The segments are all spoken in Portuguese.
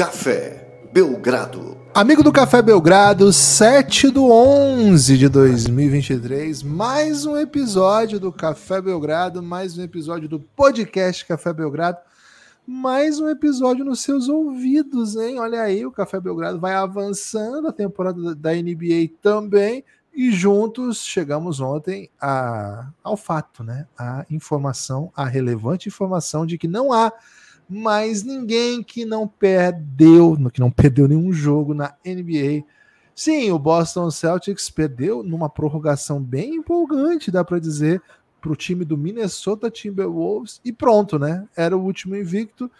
Café Belgrado. Amigo do Café Belgrado, 7 do 11 de 2023, mais um episódio do Café Belgrado, mais um episódio do podcast Café Belgrado, mais um episódio nos seus ouvidos, hein? Olha aí, o Café Belgrado vai avançando, a temporada da NBA também, e juntos chegamos ontem a, ao fato, né? A informação, a relevante informação de que não há mais ninguém que não perdeu, que não perdeu nenhum jogo na NBA. Sim, o Boston Celtics perdeu numa prorrogação bem empolgante, dá para dizer, para o time do Minnesota Timberwolves e pronto, né? Era o último invicto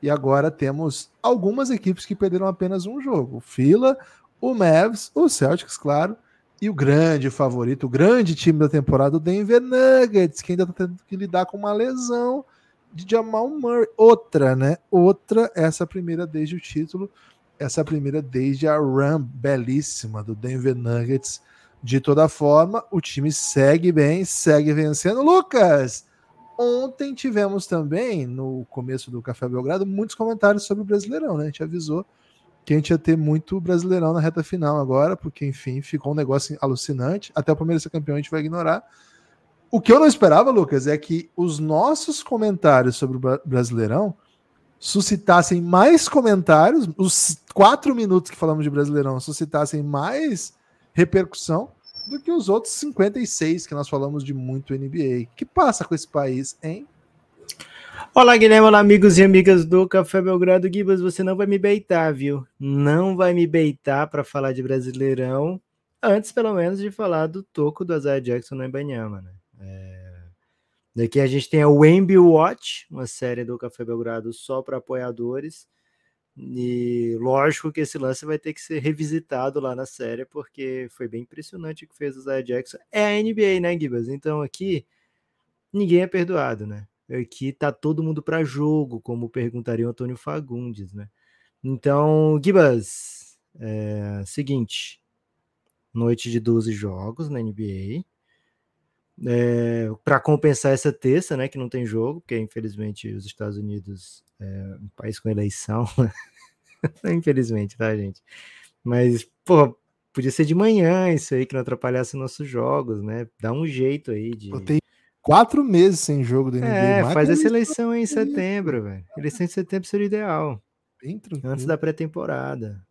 e agora temos algumas equipes que perderam apenas um jogo: o Fila, o Mavs, o Celtics, claro, e o grande favorito, o grande time da temporada, o Denver Nuggets, que ainda está tendo que lidar com uma lesão de Jamal Murray. Outra, né? Outra, essa primeira desde o título, essa primeira desde a run belíssima do Denver Nuggets. De toda forma, o time segue bem, segue vencendo. Lucas, ontem tivemos também, no começo do Café Belgrado, muitos comentários sobre o Brasileirão, né? A gente avisou que a gente ia ter muito Brasileirão na reta final agora, porque, enfim, ficou um negócio alucinante. Até o Palmeiras ser campeão a gente vai ignorar. O que eu não esperava, Lucas, é que os nossos comentários sobre o Brasileirão suscitassem mais comentários, os quatro minutos que falamos de Brasileirão suscitassem mais repercussão do que os outros 56 que nós falamos de muito NBA. O que passa com esse país, hein? Olá, Guilherme, olá, amigos e amigas do Café Belgrado. Gibas, você não vai me beitar, viu? Não vai me beitar para falar de Brasileirão, antes, pelo menos, de falar do toco do Isaiah Jackson no Ibanyama, né? É... Daqui a gente tem a Wemby Watch, uma série do Café Belgrado só para apoiadores. E lógico que esse lance vai ter que ser revisitado lá na série, porque foi bem impressionante o que fez o Zaya Jackson. É a NBA, né, Gibas? Então aqui ninguém é perdoado, né? Aqui tá todo mundo para jogo, como perguntaria o Antônio Fagundes, né? Então, Gibas, é, seguinte, noite de 12 jogos na NBA é, para compensar essa terça, né, que não tem jogo, porque infelizmente os Estados Unidos é um país com eleição, infelizmente, tá, gente? Mas, pô, podia ser de manhã isso aí, que não atrapalhasse nossos jogos, né? Dá um jeito aí de. Tem quatro meses sem jogo do NBA. É, faz essa eleição em setembro, velho. Eleição em setembro seria o ideal. Bem tranquilo. Antes da pré-temporada.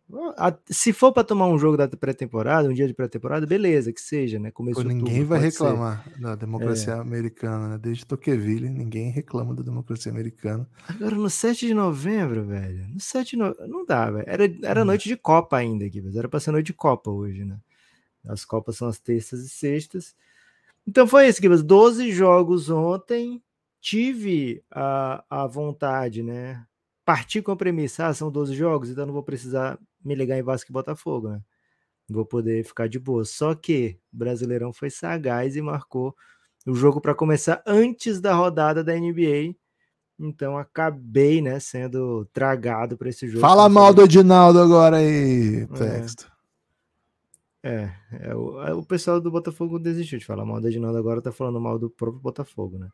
Se for para tomar um jogo da pré-temporada, um dia de pré-temporada, beleza, que seja, né? Começou Pô, ninguém tudo, vai reclamar ser. da democracia é. americana, né? Desde Tocqueville, ninguém reclama da democracia americana. Agora, no 7 de novembro, velho, no 7 de novembro, não dá, velho. Era, era hum. noite de Copa ainda aqui, mas era pra ser noite de Copa hoje, né? As Copas são as terças e sextas. Então foi isso, Gibas. 12 jogos ontem. Tive a, a vontade, né? Partir com a premissa, ah, são 12 jogos, então não vou precisar me ligar em Vasco e Botafogo, né? Vou poder ficar de boa. Só que o Brasileirão foi sagaz e marcou o jogo para começar antes da rodada da NBA. Então acabei, né, sendo tragado para esse jogo. Fala mal do Edinaldo agora aí, é. texto. É, é, o, é, o, pessoal do Botafogo desistiu de falar mal do Edinaldo, agora tá falando mal do próprio Botafogo, né?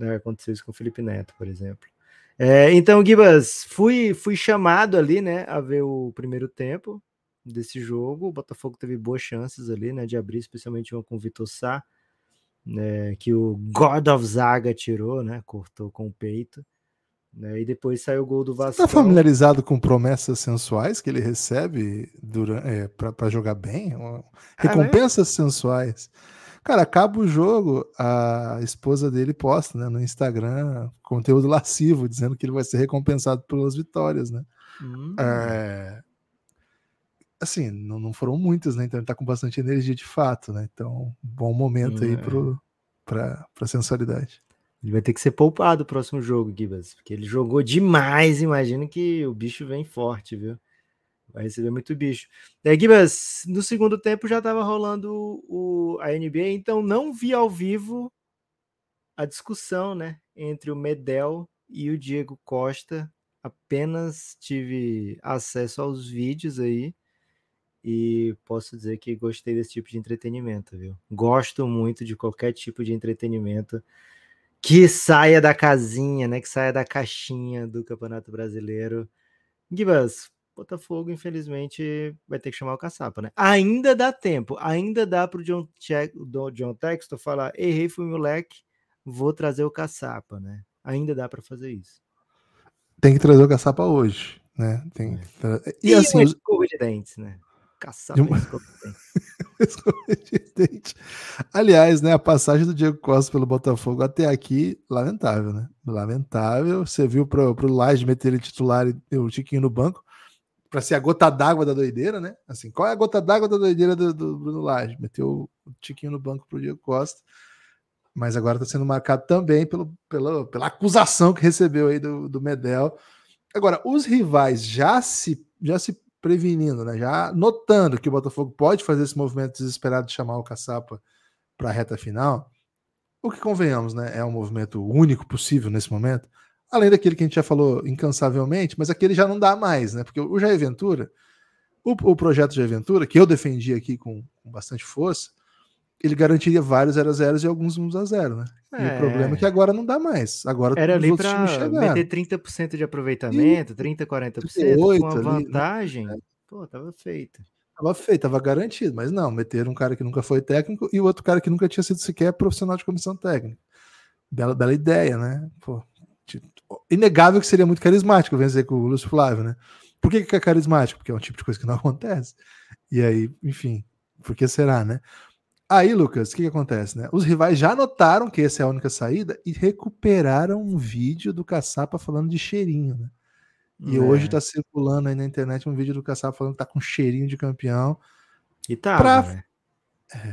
É, aconteceu isso com o Felipe Neto, por exemplo. É, então, Gibas, fui, fui chamado ali, né, a ver o primeiro tempo desse jogo. O Botafogo teve boas chances ali, né, de abrir, especialmente uma com o Vitor Sá, né, que o God of Zaga tirou, né, cortou com o peito. Né, e depois saiu o gol do Vasco. Você tá familiarizado com promessas sensuais que ele recebe é, para jogar bem? Ah, recompensas ah, sensuais. Cara, acaba o jogo, a esposa dele posta né, no Instagram conteúdo lascivo, dizendo que ele vai ser recompensado pelas vitórias, né? Hum. É... Assim, não, não, foram muitas, né? Então ele tá com bastante energia de fato, né? Então, bom momento hum, aí é. pro, pra, pra sensualidade. Ele vai ter que ser poupado o próximo jogo, Gibas, porque ele jogou demais. Imagino que o bicho vem forte, viu? Vai receber muito bicho. É, Gibas, no segundo tempo já estava rolando o, a NBA, então não vi ao vivo a discussão né, entre o Medel e o Diego Costa. Apenas tive acesso aos vídeos aí e posso dizer que gostei desse tipo de entretenimento, viu? Gosto muito de qualquer tipo de entretenimento que saia da casinha, né? Que saia da caixinha do Campeonato Brasileiro Gibas, Botafogo, infelizmente, vai ter que chamar o caçapa, né? Ainda dá tempo, ainda dá pro John, Che John Textor falar: errei, fui moleque, vou trazer o caçapa, né? Ainda dá para fazer isso. Tem que trazer o caçapa hoje, né? Tem É. E, E, assim, uma escova de dentes, né? Caçapa uma- escova de dentes. escova de dente. Aliás, né, a passagem do Diego Costa pelo Botafogo até aqui, lamentável, né? Lamentável. Você viu pro, pro Laje meter ele titular e o Tiquinho no banco para ser a gota d'água da doideira, né? Assim, qual é a gota d'água da doideira do, do Bruno Laje? Meteu o Tiquinho no banco pro Diego Costa. Mas agora está sendo marcado também pelo, pelo, pela acusação que recebeu aí do, do Medel. Agora, os rivais já se, já se prevenindo, né? já notando que o Botafogo pode fazer esse movimento desesperado de chamar o Caçapa para a reta final, o que convenhamos, né? É um movimento único possível nesse momento, além daquele que a gente já falou incansavelmente, mas aquele já não dá mais, né? Porque o Jair Ventura, o, o projeto Jair Ventura, que eu defendi aqui com, com bastante força, ele garantiria vários 0 a 0 e alguns 1 a 0 né? E o problema é que agora não dá mais. Agora Era ali para meter 30% de aproveitamento, 30%, 40%, 38 com uma ali, né? vantagem. Pô, tava feito. Tava feito, tava garantido, mas não, meteram um cara que nunca foi técnico e o outro cara que nunca tinha sido sequer profissional de comissão técnica. Bela, bela ideia, né? Pô, inegável que seria muito carismático vencer com o Lúcio Flávio, né? Por que, que é carismático? Porque é um tipo de coisa que não acontece. E aí, enfim, por que será, né? Aí, Lucas, o que, que acontece, né? Os rivais já notaram que essa é a única saída e recuperaram um vídeo do Caçapa falando de cheirinho, né? E É. hoje tá circulando aí na internet um vídeo do Caçapa falando que tá com cheirinho de campeão. E tava, pra- né?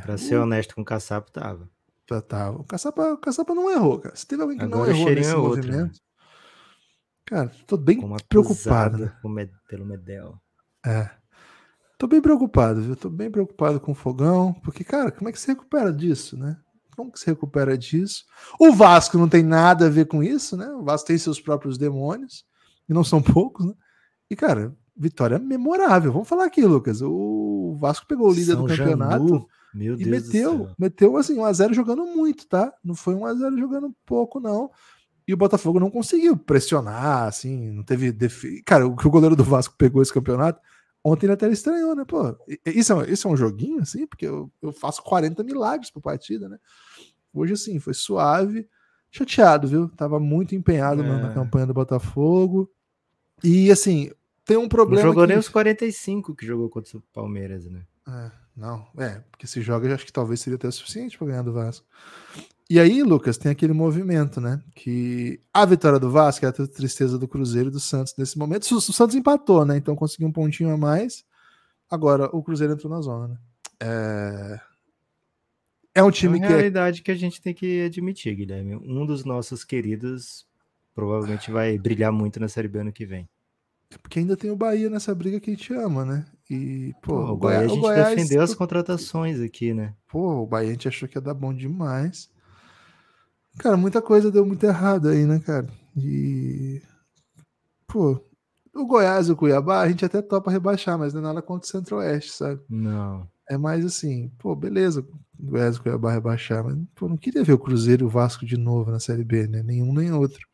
Pra ser honesto com o Caçapo, tava. Tá, tá. O, Caçapa, o Caçapa não errou, cara. Se teve alguém que Agora não o errou nesse é outro, movimento. Cara, tô bem Como preocupado. Med- pelo Medel. É. Tô bem preocupado, viu? Tô bem preocupado com o fogão, porque, cara, como é que se recupera disso, né? Como que se recupera disso? O Vasco não tem nada a ver com isso, né? O Vasco tem seus próprios demônios, e não são poucos, né? E, cara, vitória memorável. Vamos falar aqui, Lucas. O Vasco pegou o líder São do campeonato. Janu, meu E Deus meteu, meteu assim, 1x0 jogando muito, tá? Não foi 1x0 jogando pouco, não. E o Botafogo não conseguiu pressionar, assim, não teve. Defi... Cara, o que o goleiro do Vasco pegou esse campeonato, ontem ele até estranhou, né? Pô, isso é, um- isso é um joguinho, assim, porque eu, eu faço 40 milagres por partida, né? Hoje, assim, foi suave, chateado, viu? Tava muito empenhado na, na É. campanha do Botafogo. E, assim, tem um Não problema. jogou que- nem os 45 que jogou contra o Palmeiras, né? é, não, é, porque se joga, eu acho que talvez seria até o suficiente para ganhar do Vasco. E aí, Lucas, tem aquele movimento, né? Que a vitória do Vasco é a tristeza do Cruzeiro e do Santos nesse momento. O Santos empatou, né? Então conseguiu um pontinho a mais. Agora o Cruzeiro entrou na zona, né? É, é um É time uma que é realidade que a gente tem que admitir, Guilherme. Um dos nossos queridos provavelmente vai brilhar muito na Série B ano que vem. porque ainda tem o Bahia nessa briga que a gente ama, né? E, pô, Pô, o Bahia, a gente Goiás- defendeu as contratações aqui, né? Pô, o Bahia a gente achou que ia dar bom demais. Cara, muita coisa deu muito errado aí, né, cara? E. Pô, o Goiás e o Cuiabá a gente até topa rebaixar, mas não é nada contra o Centro-Oeste, sabe? Não. É mais assim, pô, beleza, o Goiás e o Cuiabá rebaixar, mas pô, não queria ver o Cruzeiro e o Vasco de novo na Série B, né? Nenhum nem outro.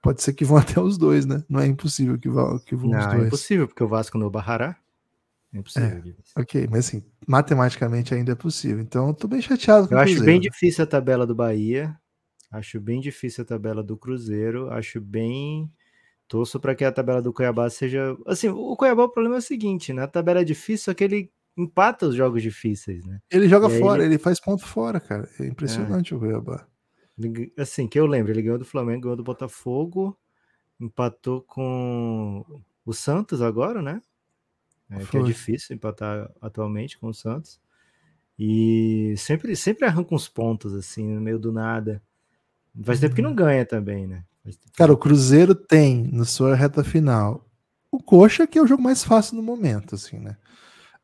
Pode ser que vão até os dois, né? Não é impossível que vão, que vão os Não, é dois. impossível, porque o Vasco no barrará. É impossível. Guilherme. Ok, mas assim, matematicamente ainda é possível. Então eu tô bem chateado com Eu acho bem difícil a tabela do Bahia. Acho bem difícil a tabela do Cruzeiro. Acho bem. Torço para que a tabela do Cuiabá seja. Assim, o Cuiabá, o problema é o seguinte, né? A tabela é difícil, só que ele empata os jogos difíceis, né? Ele joga E fora, ele- ele... faz ponto fora, cara. É impressionante o Cuiabá. Assim, que eu lembro, ele ganhou do Flamengo, ganhou do Botafogo, empatou com o Santos agora, né? É, que é difícil empatar atualmente com o Santos. E sempre, sempre arranca uns pontos, assim, no meio do nada. Faz tempo que não ganha também, né? Cara, o Cruzeiro tem na sua reta final o Coxa, que é o jogo mais fácil no momento, assim, né?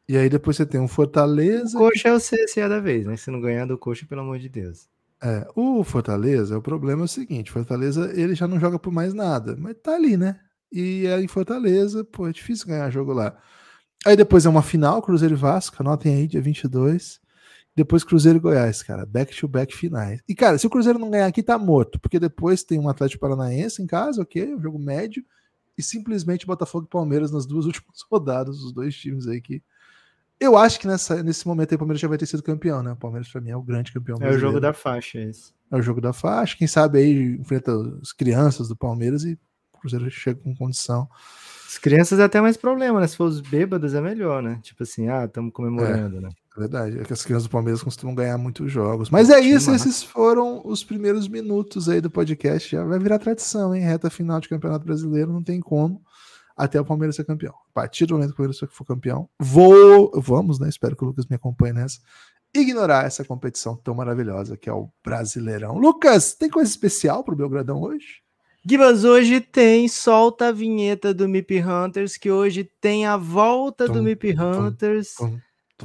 E aí depois você tem um O Fortaleza. Coxa é o CSA da vez, né? Se não ganhar do Coxa, pelo amor de Deus. É, o Fortaleza, o problema é o seguinte: Fortaleza ele já não joga por mais nada, mas tá ali, né? E aí em Fortaleza, pô, é difícil ganhar jogo lá. Aí depois é uma final, Cruzeiro e Vasco, anotem aí, dia 22. Depois Cruzeiro e Goiás, cara, back to back finais. E cara, se o Cruzeiro não ganhar aqui, tá morto, porque depois tem um Atlético Paranaense em casa, ok, um jogo médio, e simplesmente Botafogo e Palmeiras nas duas últimas rodadas, os dois times aí que. Eu acho que nessa, nesse momento aí o Palmeiras já vai ter sido campeão, né? O Palmeiras, pra mim, é o grande campeão. É o jogo da faixa, é isso. É o jogo da faixa. Quem sabe aí enfrenta as crianças do Palmeiras e o Cruzeiro chega com condição. As crianças é até mais problema, né? Se for os bêbados é melhor, né? Tipo assim, ah, estamos comemorando, é, né? É verdade. É que as crianças do Palmeiras costumam ganhar muitos jogos. Mas é isso, esses foram os primeiros minutos aí do podcast. Já vai virar tradição, hein? Reta final de Campeonato Brasileiro, não tem como. Até o Palmeiras ser campeão. A partir do momento que o Palmeiras for campeão, vou. Vamos, né? Espero que o Lucas me acompanhe nessa. Ignorar essa competição tão maravilhosa que é o Brasileirão. Lucas, tem coisa especial pro Belgradão hoje? Gibas, hoje tem, solta a vinheta do MIP Hunters, que hoje tem a volta tum, do MIP Hunters. Tum, tum,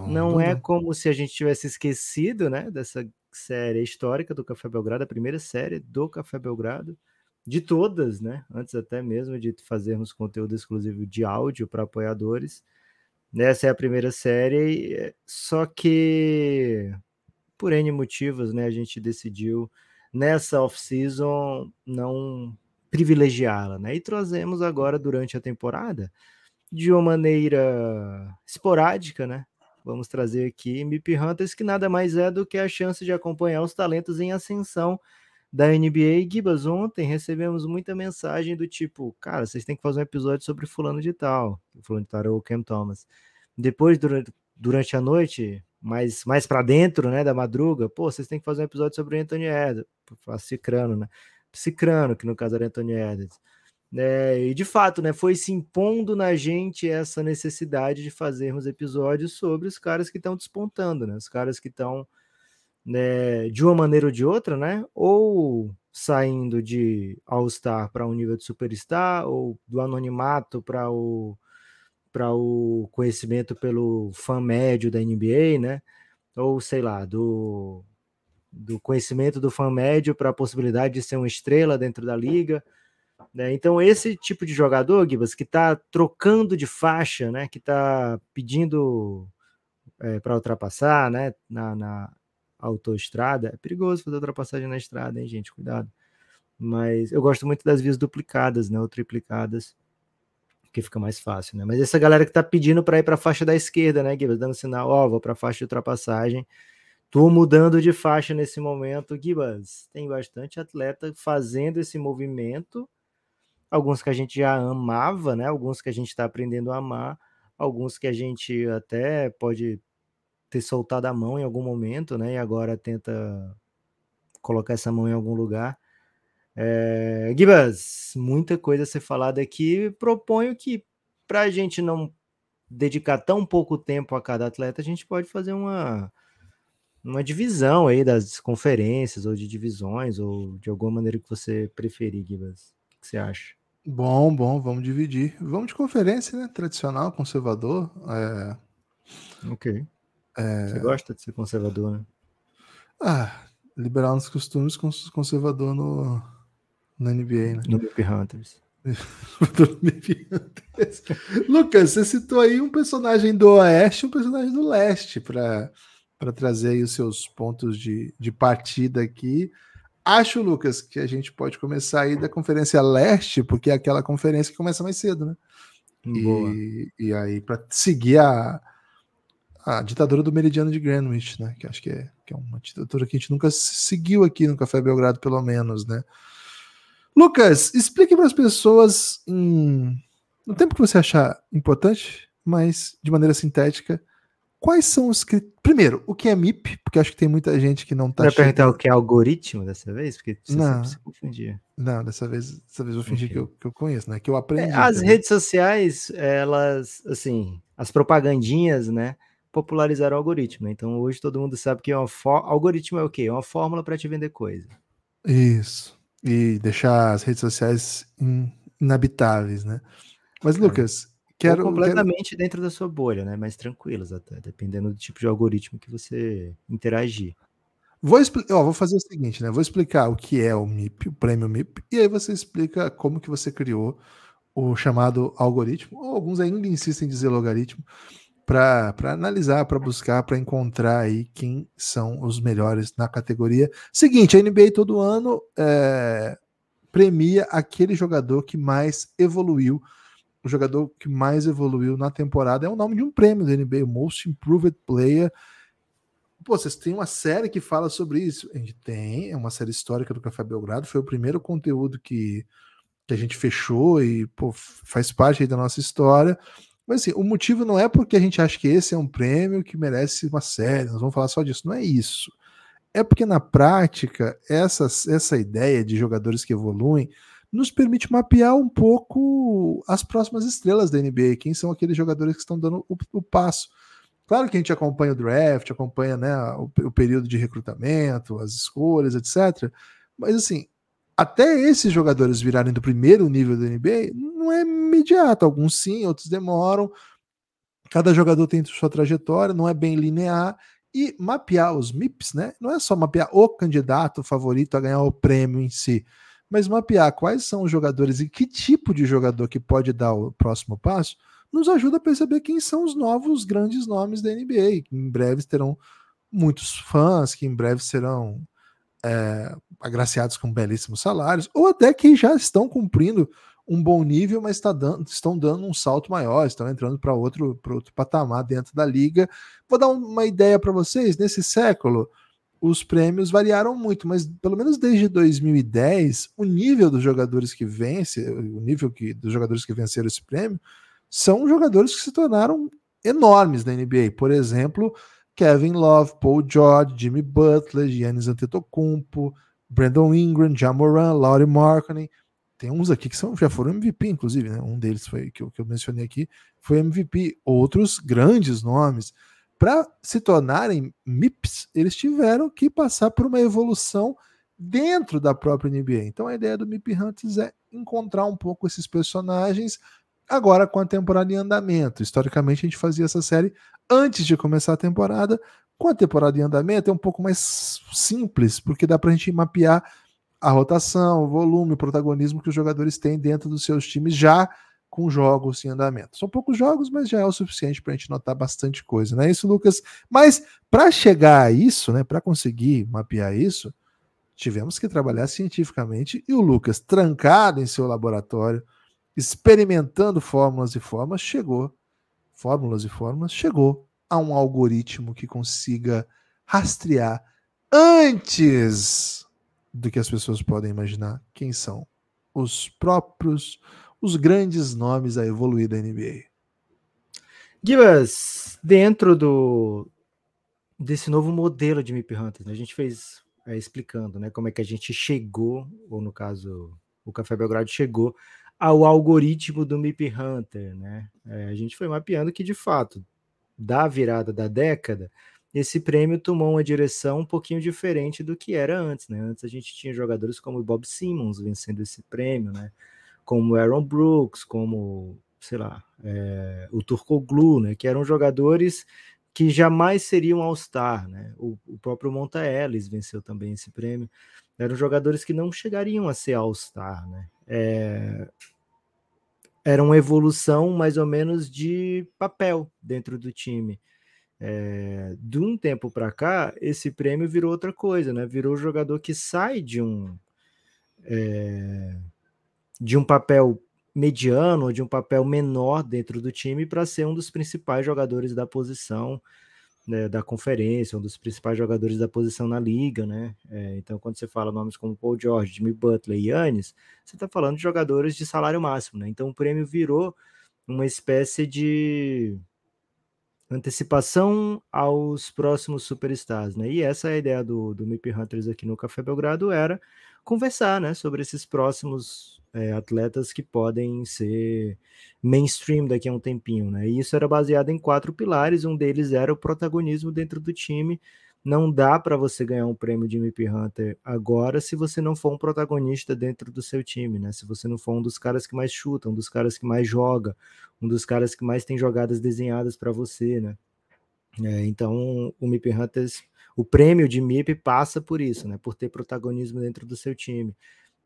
Não é como se a gente tivesse esquecido, né, dessa série histórica do Café Belgrado, a primeira série do Café Belgrado, de todas, né, antes até mesmo de fazermos conteúdo exclusivo de áudio para apoiadores. Essa é a primeira série, só que por N motivos, né, a gente decidiu nessa off-season não privilegiá-la, né? E trazemos agora durante a temporada de uma maneira esporádica, né? Vamos trazer aqui MIP Hunters, que nada mais é do que a chance de acompanhar os talentos em ascensão da NBA. Gibas, ontem recebemos muita mensagem do tipo, cara, vocês têm que fazer um episódio sobre fulano de tal. Fulano de tal era o Cam Thomas. Depois, durante, durante a noite, mais, mais para dentro, né, da madruga, pô, vocês têm que fazer um episódio sobre o Anthony Edwards, Cicrano, né? Cicrano, que no caso era Anthony Edwards. É, e de fato, né, foi se impondo na gente essa necessidade de fazermos episódios sobre os caras que estão despontando, né? Os caras que estão né, de uma maneira ou de outra, né? Ou saindo de All-Star para um nível de superstar, ou do anonimato para o para o conhecimento pelo fã médio da NBA, né? Ou sei lá, do do conhecimento do fã médio para a possibilidade de ser uma estrela dentro da liga. Né? Então, esse tipo de jogador, Gibas, que está trocando de faixa, né? que está pedindo é, para ultrapassar né? na, na autoestrada, é perigoso fazer ultrapassagem na estrada, hein, gente? Cuidado. Mas eu gosto muito das vias duplicadas, né? ou triplicadas, que fica mais fácil, né? Mas essa galera que está pedindo para ir para a faixa da esquerda, né, Gibas, dando sinal, ó, oh, vou para a faixa de ultrapassagem Tô mudando de faixa nesse momento, Gibas. Tem bastante atleta fazendo esse movimento. Alguns que a gente já amava, né? Alguns que a gente está aprendendo a amar. Alguns que a gente até pode ter soltado a mão em algum momento, né? E agora tenta colocar essa mão em algum lugar. É... Gibas, muita coisa a ser falada aqui. Proponho que, para a gente não dedicar tão pouco tempo a cada atleta, a gente pode fazer uma uma divisão aí das conferências ou de divisões ou de alguma maneira que você preferir, Gibas. Que você acha? Bom, bom, vamos dividir. Vamos de conferência, né? Tradicional, conservador. É... Ok. É... Você gosta de ser conservador, né? Ah, liberal nos costumes, conservador no, no NBA, né? No MIP Hunters. Lucas, você citou aí um personagem do Oeste e um personagem do Leste para para trazer aí os seus pontos de, de partida aqui. Acho, Lucas, que a gente pode começar aí da Conferência Leste, porque é aquela conferência que começa mais cedo, né? Boa. E, e aí, para seguir a, a ditadura do Meridiano de Greenwich, né? Que acho que é, que é uma ditadura que a gente nunca seguiu aqui no Café Belgrado, pelo menos, né? Lucas, explique para as pessoas, em, no tempo que você achar importante, mas de maneira sintética, Quais são os? Primeiro, o que é MIP? Porque acho que tem muita gente que não está. Vai perguntar o que é algoritmo dessa vez? Porque você não, se confundir. Não, dessa vez, dessa vez eu fingi okay. que, eu, que eu conheço, né? Que eu aprendi. É, as redes sociais, elas, assim, as propagandinhas, né? Popularizaram o algoritmo. Né? Então hoje todo mundo sabe que é uma algoritmo é o quê? É uma fórmula para te vender coisa. Isso. E deixar as redes sociais inabitáveis, né? Mas. Lucas, Quero, completamente quero... dentro da sua bolha, né? Mais tranquilas até, dependendo do tipo de algoritmo que você interagir. Vou, ó, vou fazer o seguinte, né? Vou explicar o que é o MIP, o prêmio MIP, e aí você explica como que você criou o chamado algoritmo, ou alguns ainda insistem em dizer logaritmo, para analisar, para buscar, para encontrar aí quem são os melhores na categoria. Seguinte, a NBA todo ano é, premia aquele jogador que mais evoluiu. O jogador que mais evoluiu na temporada é o nome de um prêmio da NBA, o Most Improved Player. Pô, vocês têm uma série que fala sobre isso? A gente tem, é uma série histórica do Café Belgrado, foi o primeiro conteúdo que, que a gente fechou e pô, faz parte da nossa história. Mas assim, o motivo não é porque a gente acha que esse é um prêmio que merece uma série, nós vamos falar só disso, não é isso. É porque na prática, essa, essa ideia de jogadores que evoluem nos permite mapear um pouco as próximas estrelas da NBA, quem são aqueles jogadores que estão dando o, o passo. Claro que a gente acompanha o draft, acompanha né, o, o período de recrutamento, as escolhas, etc. Mas assim, até esses jogadores virarem do primeiro nível da NBA, não é imediato. Alguns sim, outros demoram. Cada jogador tem sua trajetória, não é bem linear. E mapear os MIPs, né? Não é só mapear o candidato favorito a ganhar o prêmio em si, mas mapear quais são os jogadores e que tipo de jogador que pode dar o próximo passo, nos ajuda a perceber quem são os novos grandes nomes da NBA, que em breve terão muitos fãs, que em breve serão é, agraciados com belíssimos salários, ou até que já estão cumprindo um bom nível, mas tá dando, estão dando um salto maior, estão entrando para outro, outro patamar dentro da liga. Vou dar uma ideia para vocês: nesse século, os prêmios variaram muito, mas pelo menos desde 2010, o nível dos jogadores que vencem, o nível que, dos jogadores que venceram esse prêmio, são jogadores que se tornaram enormes na NBA. Por exemplo, Kevin Love, Paul George, Jimmy Butler, Giannis Antetokounmpo, Brandon Ingram, Jamoran, Laurie Markkinen. Tem uns aqui que são, já foram MVP, inclusive, né? Um deles foi que eu, que eu mencionei aqui, foi MVP. Outros grandes nomes. Para se tornarem MIPs, eles tiveram que passar por uma evolução dentro da própria NBA. Então a ideia do MIP Hunters é encontrar um pouco esses personagens agora com a temporada em andamento. Historicamente a gente fazia essa série antes de começar a temporada. Com a temporada em andamento é um pouco mais simples, porque dá para a gente mapear a rotação, o volume, o protagonismo que os jogadores têm dentro dos seus times já com jogos em andamento. São poucos jogos, mas já é o suficiente para a gente notar bastante coisa, não é isso, Lucas? Mas para chegar a isso, né, para conseguir mapear isso, tivemos que trabalhar cientificamente e o Lucas, trancado em seu laboratório, experimentando fórmulas e formas, chegou, fórmulas e formas, chegou a um algoritmo que consiga rastrear antes do que as pessoas podem imaginar quem são os próprios, os grandes nomes a evoluir da NBA. Gibas, dentro do desse novo modelo de MIP Hunters, né, a gente fez é, explicando né, como é que a gente chegou, ou no caso, o Café Belgrado chegou ao algoritmo do MIP Hunter. Né? É, a gente foi mapeando que, de fato, da virada da década, esse prêmio tomou uma direção um pouquinho diferente do que era antes, né? Antes a gente tinha jogadores como o Bob Simmons vencendo esse prêmio, né? Como Aaron Brooks, como, sei lá, é, o Turcoglu, né? Que eram jogadores que jamais seriam All-Star, né? O, o, próprio Monta Ellis venceu também esse prêmio. Eram jogadores que não chegariam a ser All-Star, né? É, era uma evolução mais ou menos de papel dentro do time. É, de um tempo para cá, esse prêmio virou outra coisa, né? Virou o jogador que sai de um é, de um papel mediano de um papel menor dentro do time para ser um dos principais jogadores da posição né, da conferência, um dos principais jogadores da posição na liga, né? É, então, quando você fala nomes como Paul George, Jimmy Butler e Yannis, você está falando de jogadores de salário máximo, né? Então, o prêmio virou uma espécie de antecipação aos próximos superstars, né? E essa é a ideia do, do MIP Hunters aqui no Café Belgrado, era conversar, né, sobre esses próximos é, atletas que podem ser mainstream daqui a um tempinho, né? E isso era baseado em quatro pilares, um deles era o protagonismo dentro do time, não dá para você ganhar um prêmio de MVP Hunter agora se você não for um protagonista dentro do seu time, né? Se você não for um dos caras que mais chuta, um dos caras que mais joga, um dos caras que mais tem jogadas desenhadas para você, né? É, então, o MIP Hunters, o prêmio de MIP passa por isso, né? Por ter protagonismo dentro do seu time.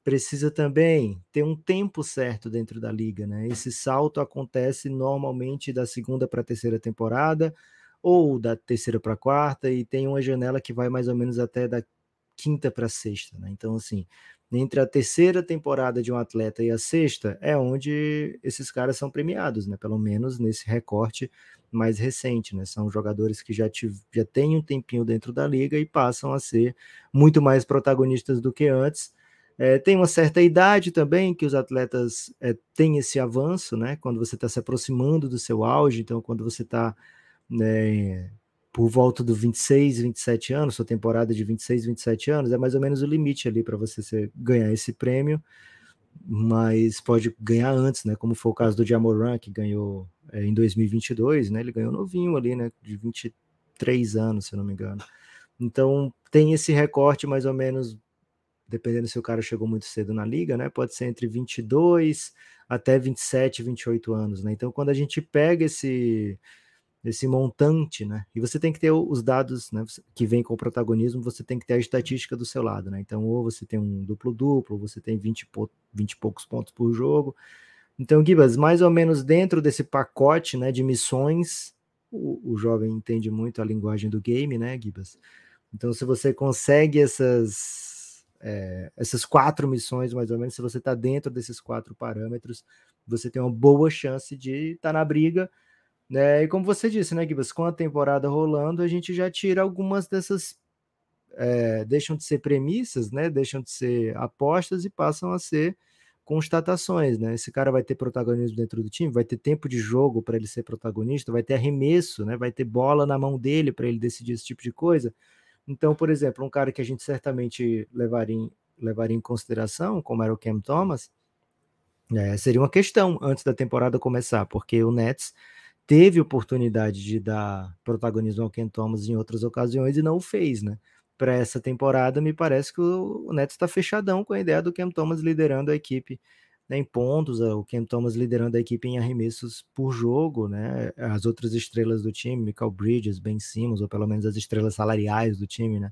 Precisa também ter um tempo certo dentro da liga, né? Esse salto acontece normalmente da segunda para a terceira temporada ou da terceira para a quarta, e tem uma janela que vai mais ou menos até da quinta para sexta, né? Então, assim, entre a terceira temporada de um atleta e a sexta é onde esses caras são premiados, né? Pelo menos nesse recorte mais recente, né? São jogadores que já, tive, já têm um tempinho dentro da liga e passam a ser muito mais protagonistas do que antes. É, tem uma certa idade também que os atletas é, têm esse avanço, né? Quando você está se aproximando do seu auge, então quando você está né, por volta do 26, 27 anos, sua temporada de 26, 27 anos, é mais ou menos o limite ali para você ganhar esse prêmio, mas pode ganhar antes, né? Como foi o caso do Jamoran, que ganhou é, em 2022, né? Ele ganhou novinho ali, né? De 23 anos, se não me engano. Então tem esse recorte mais ou menos, dependendo se o cara chegou muito cedo na liga, né? Pode ser entre 22 até 27, 28 anos, né? Então quando a gente pega esse esse montante, né? E você tem que ter os dados né, que vêm com o protagonismo, você tem que ter a estatística do seu lado, né? Então, ou você tem um duplo-duplo, você tem 20, 20 e poucos pontos por jogo. Então, Gibas, mais ou menos dentro desse pacote né, de missões, o, o jovem entende muito a linguagem do game, né, Gibas? Então, se você consegue essas, é, essas quatro missões, mais ou menos, se você está dentro desses quatro parâmetros, você tem uma boa chance de estar tá na briga né? E como você disse, né, Gibas, com a temporada rolando, a gente já tira algumas dessas. É, deixam de ser premissas, né? Deixam de ser apostas e passam a ser constatações, né? Esse cara vai ter protagonismo dentro do time, vai ter tempo de jogo para ele ser protagonista, vai ter arremesso, né? Vai ter bola na mão dele para ele decidir esse tipo de coisa. Então, por exemplo, um cara que a gente certamente levaria em, levaria em consideração, como era o Cam Thomas, é, seria uma questão antes da temporada começar, porque o Nets teve oportunidade de dar protagonismo ao Ken Thomas em outras ocasiões e não o fez, né? Para essa temporada, me parece que o Neto está fechadão com a ideia do Ken Thomas liderando a equipe né, em pontos, o Ken Thomas liderando a equipe em arremessos por jogo, né? As outras estrelas do time, Michael Bridges, Ben Simmons, ou pelo menos as estrelas salariais do time, né?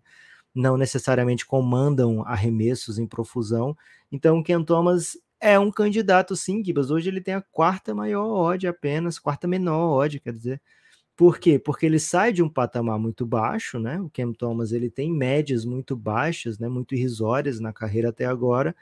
Não necessariamente comandam arremessos em profusão. Então, o Ken Thomas é um candidato sim, Gibas. Hoje ele tem a quarta maior odd apenas, quarta menor odd, quer dizer. Por quê? Porque ele sai de um patamar muito baixo, né? O Cam Thomas ele tem médias muito baixas, né? Muito irrisórias na carreira até agora.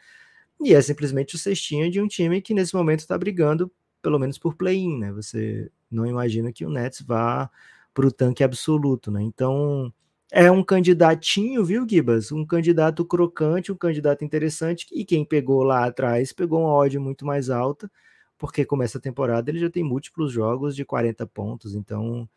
E é simplesmente o cestinha de um time que nesse momento está brigando, pelo menos por play-in, né? Você não imagina que o Nets vá para o tanque absoluto, né? Então é um candidatinho, viu, Gibas? Um candidato crocante, um candidato interessante, e quem pegou lá atrás pegou uma odd muito mais alta, porque começa a temporada ele já tem múltiplos jogos de 40 pontos, então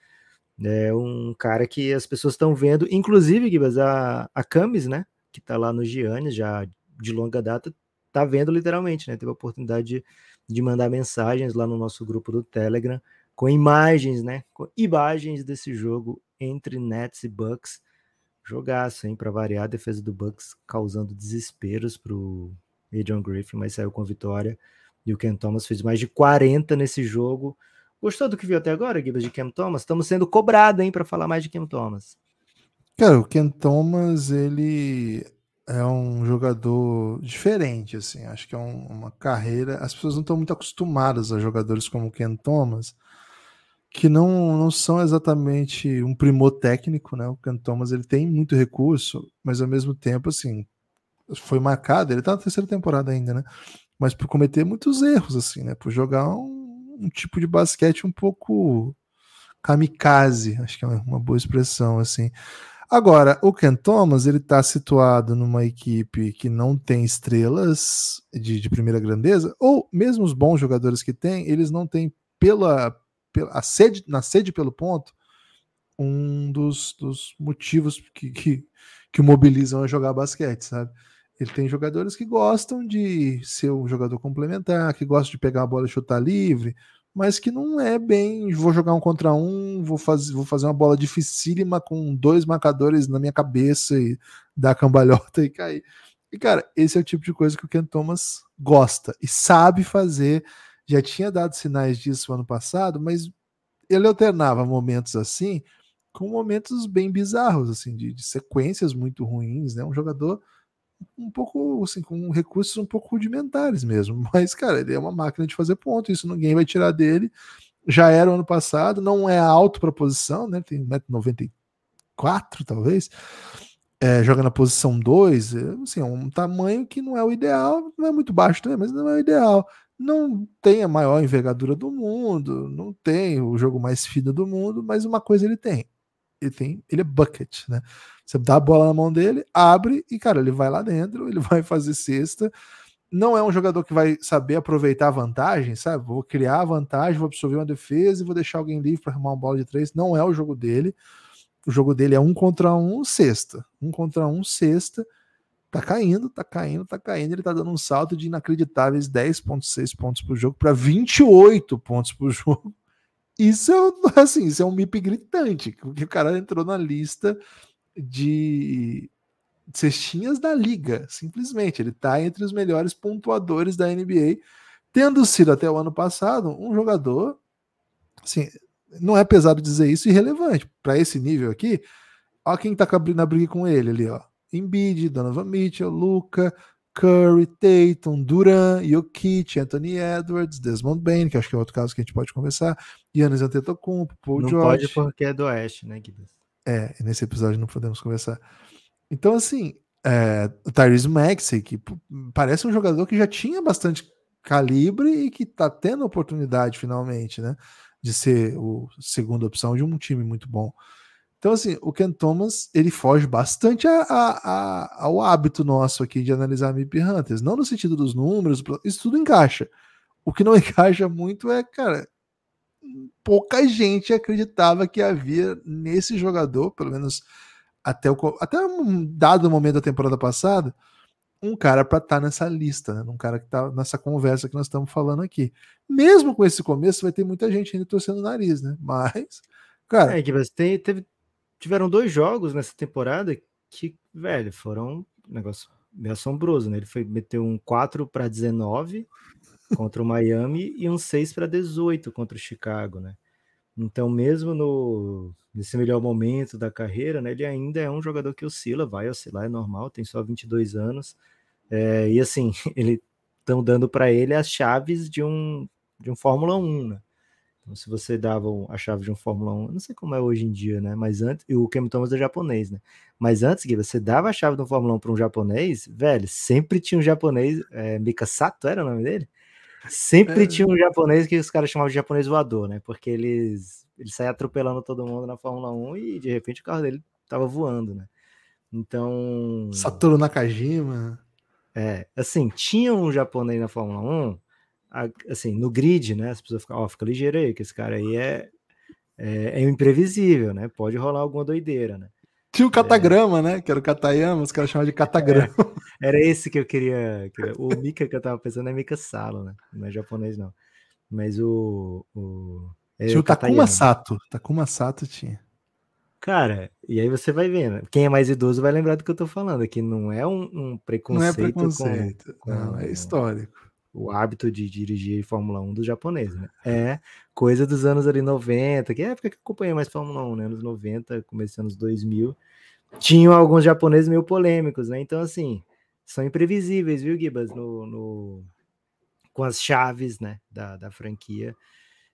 é um cara que as pessoas estão vendo, inclusive, Gibas, a, a Camis, né, que tá lá no Giannis, já de longa data, tá vendo literalmente, né, teve a oportunidade de, de mandar mensagens lá no nosso grupo do Telegram, com imagens, né, com imagens desse jogo entre Nets e Bucks. Jogaço, hein? Para variar, a defesa do Bucks causando desesperos para o Adrian Griffin, mas saiu com vitória. E o Ken Thomas fez mais de 40 nesse jogo. Gostou do que viu até agora, Gibas, de Ken Thomas? Estamos sendo cobrados, hein, para falar mais de Ken Thomas. Cara, o Ken Thomas, ele é um jogador diferente, assim. Acho que é um, uma carreira. As pessoas não estão muito acostumadas a jogadores como o Ken Thomas que não, não são exatamente um primor técnico, né? O Ken Thomas ele tem muito recurso, mas ao mesmo tempo, assim, foi marcado, ele tá na terceira temporada ainda, né? Mas por cometer muitos erros, assim, né? Por jogar um, um tipo de basquete um pouco kamikaze, acho que é uma boa expressão, assim. Agora, o Ken Thomas, ele tá situado numa equipe que não tem estrelas de, de primeira grandeza, ou mesmo os bons jogadores que tem, eles não têm pela a sede, na sede pelo ponto, um dos, dos motivos que, que, que o mobilizam a jogar basquete, sabe? Ele tem jogadores que gostam de ser um jogador complementar, que gostam de pegar a bola e chutar livre, mas que não é bem, vou jogar um contra um, vou fazer, vou fazer uma bola dificílima com dois marcadores na minha cabeça e dar cambalhota e cair. E, cara, esse é o tipo de coisa que o Ken Thomas gosta e sabe fazer já tinha dado sinais disso ano passado, mas ele alternava momentos assim com momentos bem bizarros, assim, de, de sequências muito ruins, né? Um jogador um pouco, assim, com recursos um pouco rudimentares mesmo. Mas, cara, ele é uma máquina de fazer ponto, isso ninguém vai tirar dele. Já era o ano passado, não é alto para posição, né? Tem 1,94m, talvez. é, joga na posição 2, é, assim, é um tamanho que não é o ideal, não é muito baixo também, mas não é o ideal. Não tem a maior envergadura do mundo, não tem o jogo mais fino do mundo, mas uma coisa ele tem. Ele tem, ele é bucket, né? Você dá a bola na mão dele, abre e, cara, ele vai lá dentro, ele vai fazer cesta. Não é um jogador que vai saber aproveitar a vantagem, sabe? Vou criar a vantagem, vou absorver uma defesa e vou deixar alguém livre para arrumar uma bola de três. Não é o jogo dele. O jogo dele é um contra um, sexta. Um contra um, sexta. Tá caindo, tá caindo, tá caindo. Ele tá dando um salto de inacreditáveis 10,6 pontos por jogo para 28 pontos por jogo. Isso é assim, isso é um MIP gritante, porque o cara entrou na lista de cestinhas da liga, simplesmente. Ele tá entre os melhores pontuadores da NBA, tendo sido até o ano passado um jogador assim, não é pesado dizer isso, irrelevante. Para esse nível aqui, ó quem tá na briga com ele ali, ó. Embiid, Donovan Mitchell, Luca, Curry, Tatum, Duran, Jokic, Anthony Edwards, Desmond Bain, que acho que é outro caso que a gente pode conversar, Giannis Antetokounmpo, Paul não George. Não pode porque é do Oeste, né, Guilherme? É, nesse episódio não podemos conversar. Então, assim, é, o Tyrese Maxey, que parece um jogador que já tinha bastante calibre e que tá tendo oportunidade finalmente, né? de ser o segunda opção de um time muito bom. Então, assim, o Ken Thomas ele foge bastante a, a, a, ao hábito nosso aqui de analisar MIP Hunters, não no sentido dos números, isso tudo encaixa. O que não encaixa muito é, cara, pouca gente acreditava que havia nesse jogador, pelo menos até, o, até um dado momento da temporada passada, um cara para estar tá nessa lista, né? um cara que está nessa conversa que nós estamos falando aqui. Mesmo com esse começo, vai ter muita gente ainda torcendo o nariz, né? Mas, cara. É que teve, tiveram dois jogos nessa temporada que, velho, foram um negócio meio assombroso, né? Ele foi meter um 4 para 19 contra o Miami e um 6 para 18 contra o Chicago, né? Então, mesmo no nesse melhor momento da carreira, né, ele ainda é um jogador que oscila, vai oscilar, é normal, tem só 22 anos. É, e assim, ele estão dando para ele as chaves de um de um Fórmula 1, né? Então, se você dava a chave de um Fórmula 1, não sei como é hoje em dia, né? Mas antes, e o Cam Thomas é japonês, né? Mas antes, que você dava a chave do Fórmula 1 para um japonês, velho, sempre tinha um japonês, é, Mika Sato era o nome dele? Sempre é. tinha um japonês que os caras chamavam de japonês voador, né? Porque eles ele saía atropelando todo mundo na Fórmula 1 e de repente o carro dele tava voando, né? Então. Satoru Nakajima. É, assim, tinha um japonês na Fórmula 1, assim, no grid, né? As pessoas ficam, ó, oh, fica ligeiro aí, que esse cara aí é, é, é imprevisível, né? Pode rolar alguma doideira, né? Tinha o catagrama, é. né? Que era o Katayama, os caras chamavam de catagrama. É, era esse que eu queria. Que, o Mika que eu tava pensando é Mika Salo, né? Não é japonês, não. Mas o. o é tinha o Takuma Sato. Takuma Sato tinha. Cara, e aí você vai vendo. Quem é mais idoso vai lembrar do que eu tô falando, que não é um, um preconceito. Não é preconceito, com, não, com, é histórico. O hábito de dirigir Fórmula 1 do japonês, né? É coisa dos anos ali 90, que é a época que eu acompanhei mais Fórmula 1, né? Anos 90, começando anos 2000. Tinham alguns japoneses meio polêmicos, né? Então, assim, são imprevisíveis, viu, Gibas? No, no, com as chaves, né? Da, da franquia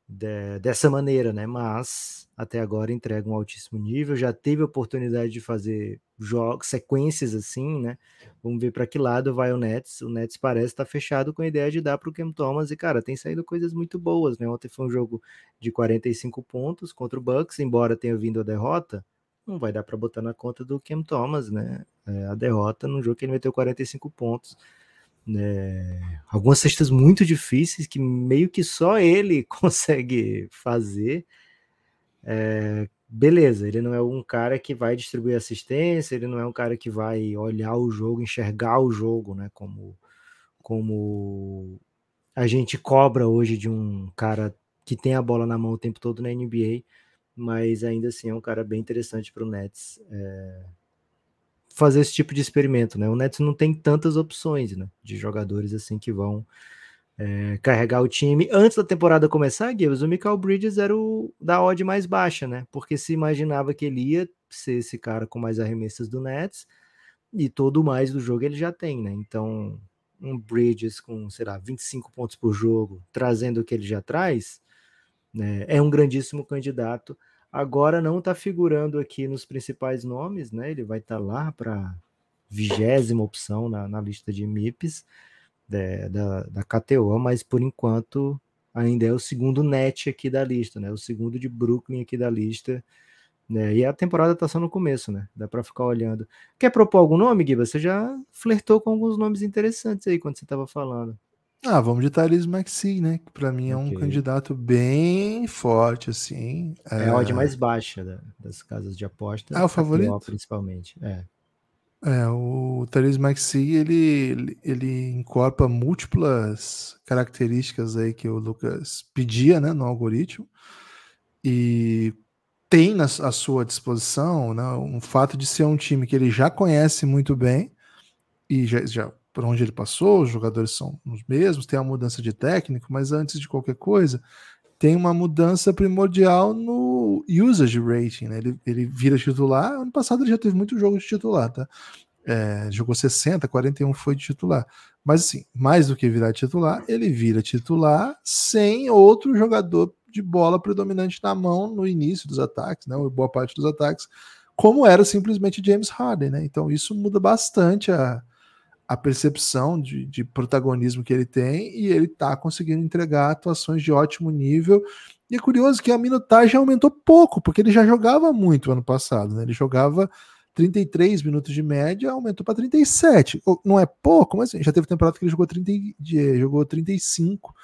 de, dessa maneira, né? Mas até agora entrega um altíssimo nível. Já teve oportunidade de fazer jogos, sequências assim, né? Vamos ver para que lado vai o Nets. O Nets parece estar tá fechado com a ideia de dar para o Cam Thomas e cara, tem saído coisas muito boas, né? Ontem foi um jogo de 45 pontos contra o Bucks, embora tenha vindo a derrota, não vai dar para botar na conta do Cam Thomas, né? É, a derrota no jogo que ele meteu 45 pontos é, algumas cestas muito difíceis que meio que só ele consegue fazer. É, beleza, ele não é um cara que vai distribuir assistência, ele não é um cara que vai olhar o jogo, enxergar o jogo, né? Como, como a gente cobra hoje de um cara que tem a bola na mão o tempo todo na NBA, mas ainda assim é um cara bem interessante para o Nets. É, fazer esse tipo de experimento, né? O Nets não tem tantas opções, né? De jogadores assim que vão é, carregar o time. Antes da temporada começar, Gibbs, o Michael Bridges era o da odd mais baixa, né? Porque se imaginava que ele ia ser esse cara com mais arremessas do Nets e todo mais do jogo ele já tem, né? Então, um Bridges com, sei lá, 25 pontos por jogo, trazendo o que ele já traz, né? É um grandíssimo candidato agora não está figurando aqui nos principais nomes, né? Ele vai estar tá lá para vigésima opção na, na lista de MIPs da, da, da KTO, mas por enquanto ainda é o segundo net aqui da lista, né? O segundo de Brooklyn aqui da lista. Né? E a temporada está só no começo, né? Dá para ficar olhando. Quer propor algum nome, Gui? Você já flertou com alguns nomes interessantes aí quando você estava falando. Ah, vamos de Thalys Maxi, né? Que para mim é um candidato bem forte, assim. É, é a odd mais baixa da, das casas de aposta. Ah, o favorito? Principalmente, é. É, o Thalys Maxi, ele, ele incorpora múltiplas características aí que o Lucas pedia, né, no algoritmo. E tem na, à sua disposição né, um fato de ser um time que ele já conhece muito bem e já, já por onde ele passou, os jogadores são os mesmos, tem a mudança de técnico, mas antes de qualquer coisa, tem uma mudança primordial no usage rating, né? Ele, ele vira titular. Ano passado ele já teve muito jogo de titular, tá? É, jogou 60, 41 foi de titular. Mas assim, mais do que virar titular, ele vira titular sem outro jogador de bola predominante na mão no início dos ataques, né? Boa parte dos ataques, como era simplesmente James Harden, né? Então isso muda bastante a, a percepção de, de, protagonismo que ele tem e ele está conseguindo entregar atuações de ótimo nível. E é curioso que a minutagem aumentou pouco, porque ele já jogava muito ano passado, né? Ele jogava 33 minutos de média, aumentou para 37. Não é pouco, mas já teve temporada que ele jogou, 30, jogou 35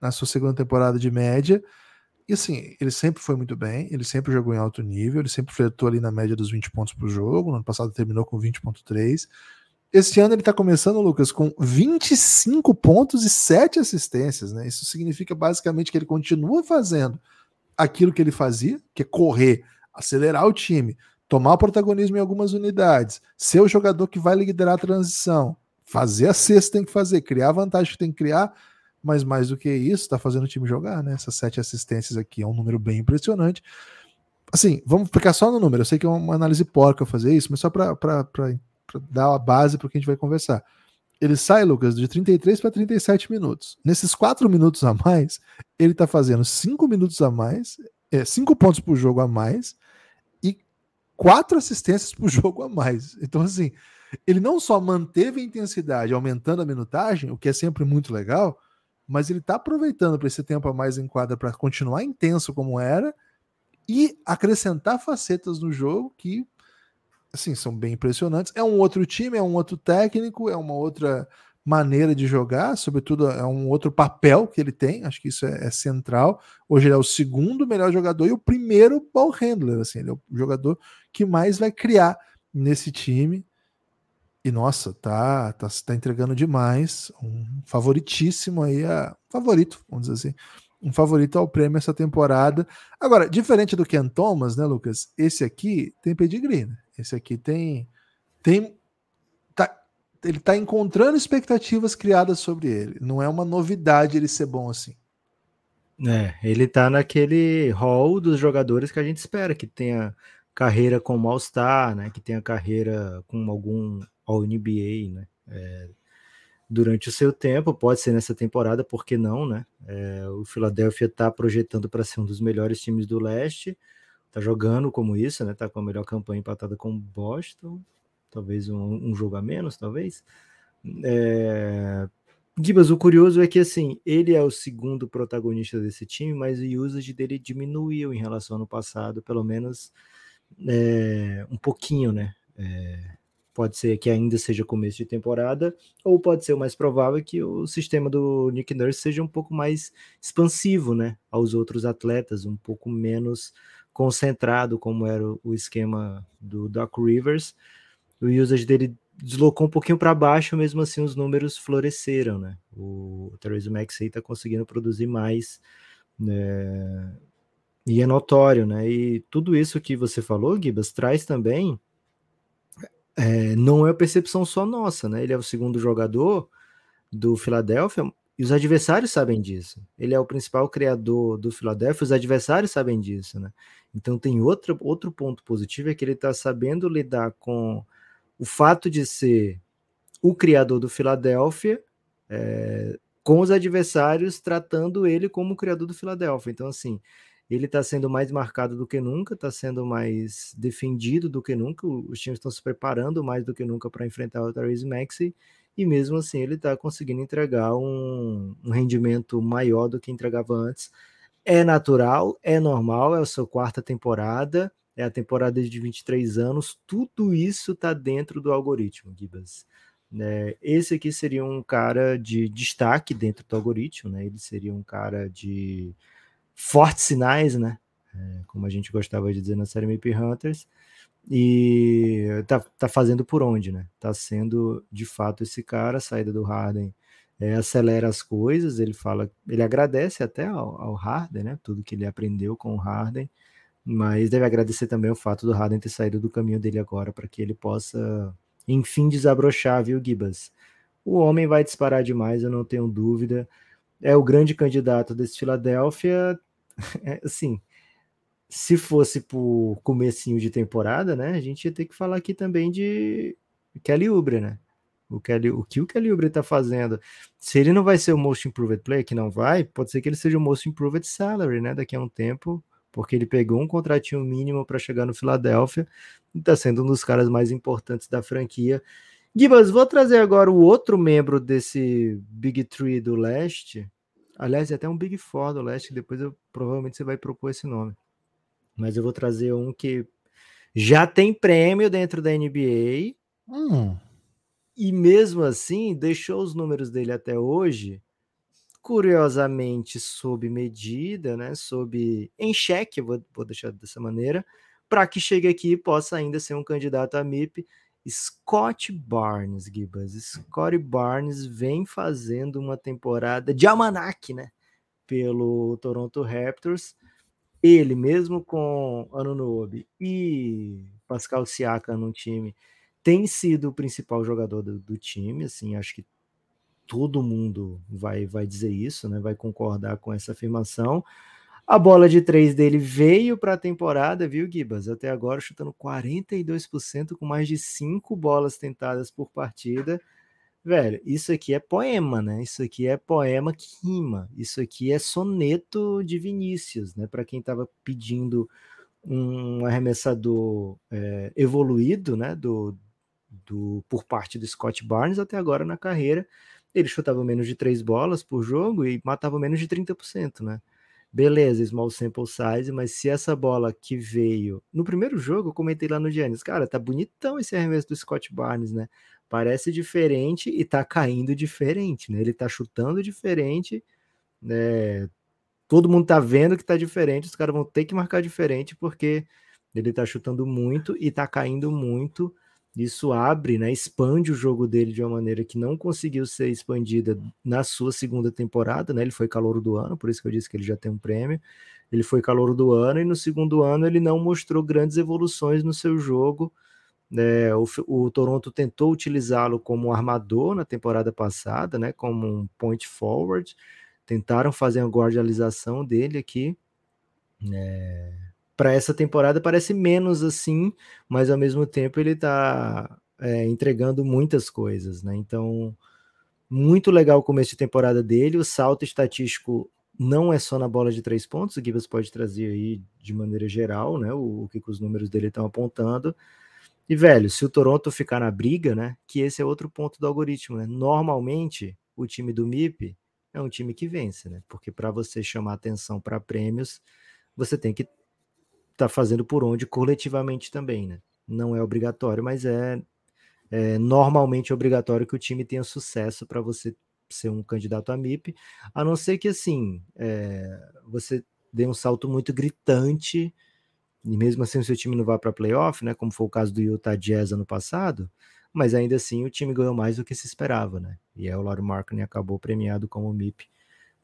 na sua segunda temporada de média. E assim, ele sempre foi muito bem, ele sempre jogou em alto nível, ele sempre flertou ali na média dos 20 pontos por jogo. No ano passado terminou com 20,3. Este ano ele está começando, Lucas, com 25 pontos e 7 assistências, né? Isso significa basicamente que ele continua fazendo aquilo que ele fazia, que é correr, acelerar o time, tomar protagonismo em algumas unidades, ser o jogador que vai liderar a transição, fazer a cesta tem que fazer, criar a vantagem que tem que criar, mas mais do que isso, está fazendo o time jogar, né? Essas sete assistências aqui é um número bem impressionante. Assim, vamos ficar só no número. Eu sei que é uma análise porca fazer isso, mas só para para dar a base para o que a gente vai conversar. Ele sai, Lucas, de 33 para 37 minutos. Nesses 4 minutos a mais, ele está fazendo 5 minutos a mais, 5 é, pontos por jogo a mais e 4 assistências por jogo a mais. Então, assim, ele não só manteve a intensidade aumentando a minutagem, o que é sempre muito legal, mas ele está aproveitando para esse tempo a mais em quadra para continuar intenso como era e acrescentar facetas no jogo que assim, são bem impressionantes. É um outro time, é um outro técnico, é uma outra maneira de jogar, sobretudo é um outro papel que ele tem, acho que isso é, é, central. Hoje ele é o segundo melhor jogador e o primeiro ball handler, assim, ele é o jogador que mais vai criar nesse time. E nossa, tá, tá, tá entregando demais, um favoritíssimo aí, a, favorito, vamos dizer assim, um favorito ao prêmio essa temporada. Agora, diferente do Ken Thomas, né, Lucas? Esse aqui tem pedigree, né? Esse aqui tem. tem tá, ele está encontrando expectativas criadas sobre ele. Não é uma novidade ele ser bom assim. É, ele está naquele hall dos jogadores que a gente espera, que tenha carreira como All-Star, né? Que tenha carreira com algum All-NBA, né? É, durante o seu tempo, pode ser nessa temporada, por que não, né? É, o Philadelphia está projetando para ser um dos melhores times do leste tá jogando como isso, né? Tá com a melhor campanha empatada com o Boston, talvez um, um jogo a menos, talvez. É... Gibas, o curioso é que assim, ele é o segundo protagonista desse time, mas o usage dele diminuiu em relação ao ano passado, pelo menos é, um pouquinho, né? É, pode ser que ainda seja começo de temporada, ou pode ser o mais provável que o sistema do Nick Nurse seja um pouco mais expansivo, né? Aos outros atletas, um pouco menos concentrado, como era o esquema do Doc Rivers, o usage dele deslocou um pouquinho para baixo, mesmo assim os números floresceram, né? O Therese Maxey está conseguindo produzir mais, né? E é notório, né? E tudo isso que você falou, Gibas, traz também. É, não é percepção só nossa, né? Ele é o segundo jogador do Philadelphia, e os adversários sabem disso. Ele é o principal criador do Philadelphia, os adversários sabem disso, né? Então tem outro, outro ponto positivo, é que ele está sabendo lidar com o fato de ser o criador do Philadelphia, é, com os adversários tratando ele como o criador do Philadelphia. Então, assim, ele está sendo mais marcado do que nunca, está sendo mais defendido do que nunca. Os times estão se preparando mais do que nunca para enfrentar o Therese Maxey. E mesmo assim, ele está conseguindo entregar um, um, rendimento maior do que entregava antes. É natural, é normal, é a sua quarta temporada, é a temporada de 23 anos. Tudo isso está dentro do algoritmo, Gibas. É, esse aqui seria um cara de destaque dentro do algoritmo, né? Ele seria um cara de fortes sinais, né? É, como a gente gostava de dizer na série Map Hunters. E tá, tá fazendo por onde, né? Tá sendo de fato esse cara, a saída do Harden é, acelera as coisas. Ele fala, ele agradece até ao, ao Harden, né? Tudo que ele aprendeu com o Harden, mas deve agradecer também o fato do Harden ter saído do caminho dele agora para que ele possa, enfim, desabrochar, viu, Gibas? O homem vai disparar demais, eu não tenho dúvida. É o grande candidato desse Philadelphia. É, assim, se fosse por comecinho de temporada, né, a gente ia ter que falar aqui também de Kelly Oubre, né? O, Kelly, o que o Kelly Oubre tá fazendo? Se ele não vai ser o Most Improved Player, que não vai, pode ser que ele seja o Most Improved Salary, né, daqui a um tempo, porque ele pegou um contratinho mínimo para chegar no Philadelphia e tá sendo um dos caras mais importantes da franquia. Gibas, vou trazer agora o outro membro desse Big Three do leste. Aliás, é até um Big Four do leste, depois eu, provavelmente você vai propor esse nome mas eu vou trazer um que já tem prêmio dentro da NBA. Hum. E mesmo assim, deixou os números dele até hoje, curiosamente, sob medida, né? Sob em xeque, vou, vou deixar dessa maneira, para que chegue aqui e possa ainda ser um candidato a MIP. Scott Barnes, Gibas. Scott Barnes vem fazendo uma temporada de almanac, né? Pelo Toronto Raptors ele mesmo com Anunobi e Pascal Siakam no time tem sido o principal jogador do, do, time, assim, acho que todo mundo vai vai dizer isso, né? Vai concordar com essa afirmação. A bola de três dele veio para a temporada, viu, Gibas? Até agora chutando 42% com mais de cinco bolas tentadas por partida. Velho, isso aqui é poema, né? Isso aqui é poema que rima. Isso aqui é soneto de Vinícius, né? Para quem estava pedindo um arremessador é, evoluído, né? Do, do, por parte do Scott Barnes até agora na carreira. Ele chutava menos de três bolas por jogo e matava menos de 30%, né? Beleza, small sample size, mas se essa bola que veio no primeiro jogo, eu comentei lá no Giannis, cara, tá bonitão esse arremesso do Scott Barnes, né? parece diferente e tá caindo diferente, né? Ele tá chutando diferente, né? Todo mundo tá vendo que tá diferente, os caras vão ter que marcar diferente porque ele tá chutando muito e tá caindo muito. Isso abre, né? Expande o jogo dele de uma maneira que não conseguiu ser expandida na sua segunda temporada, né? Ele foi calor do ano, por isso que eu disse que ele já tem um prêmio. Ele foi calor do ano e no segundo ano ele não mostrou grandes evoluções no seu jogo né, o, o, Toronto tentou utilizá-lo como armador na temporada passada, né, como um point forward. Tentaram fazer uma guardialização dele aqui. Né. Para essa temporada parece menos assim, mas ao mesmo tempo ele está é, entregando muitas coisas. Né? Então, muito legal o começo de temporada dele. O salto estatístico não é só na bola de três pontos, o Gibbs pode trazer aí de maneira geral, né? O, o que, que os números dele estão apontando e, velho, se o Toronto ficar na briga, né? Que esse é outro ponto do algoritmo, né? Normalmente, o time do MIP é um time que vence, né? Porque para você chamar atenção para prêmios, você tem que estar tá fazendo por onde coletivamente também, né? Não é obrigatório, mas é, é normalmente obrigatório que o time tenha sucesso para você ser um candidato a MIP, a não ser que assim é, você dê um salto muito gritante e mesmo assim o seu time não vai para playoff, né, como foi o caso do Utah Jazz ano passado, mas ainda assim o time ganhou mais do que se esperava, né? E aí o Laurie Markkinen acabou premiado como MIP,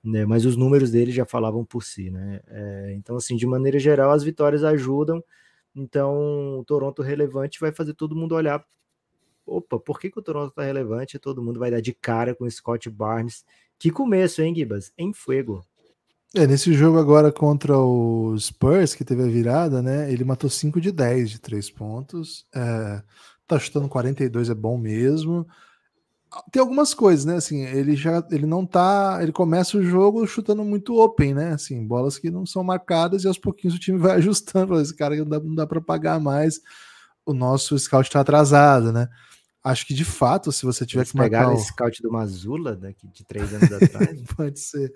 né? Mas os números dele já falavam por si, né? É, então assim, de maneira geral, as vitórias ajudam. Então, o Toronto relevante vai fazer todo mundo olhar opa, por que, que o Toronto tá relevante? Todo mundo vai dar de cara com o Scott Barnes. Que começo, hein, Gibas? Em fogo. É, nesse jogo agora contra o Spurs, que teve a virada, né? Ele matou 5 de 10 de 3 pontos. É, tá chutando 42, é bom mesmo. Tem algumas coisas, né? Assim, ele já ele não tá, ele começa o jogo chutando muito open, né? Assim, bolas que não são marcadas e aos pouquinhos o time vai ajustando, esse cara não dá, não dá para pagar mais. O nosso scout tá atrasado, né? Acho que de fato, se você tiver Eles que marcar o scout do Mazula daqui de três anos atrás. Pode ser.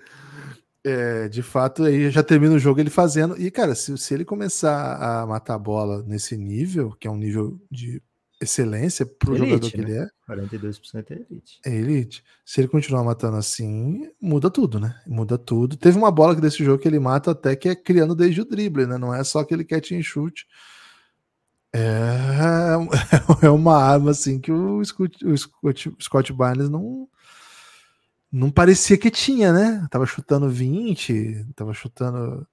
É, de fato, aí já termina o jogo ele fazendo. E, cara, se, se ele começar a matar a bola nesse nível, que é um nível de excelência para o jogador que né? ele é. 42% é elite. É elite. Se ele continuar matando assim, muda tudo, né? Muda tudo. Teve uma bola desse jogo que ele mata até que é criando desde o drible, né? Não é só aquele catch and shoot. É, é uma arma assim que o Scott, o Scott, Scott Barnes não não parecia que tinha, né? Tava chutando 20, tava chutando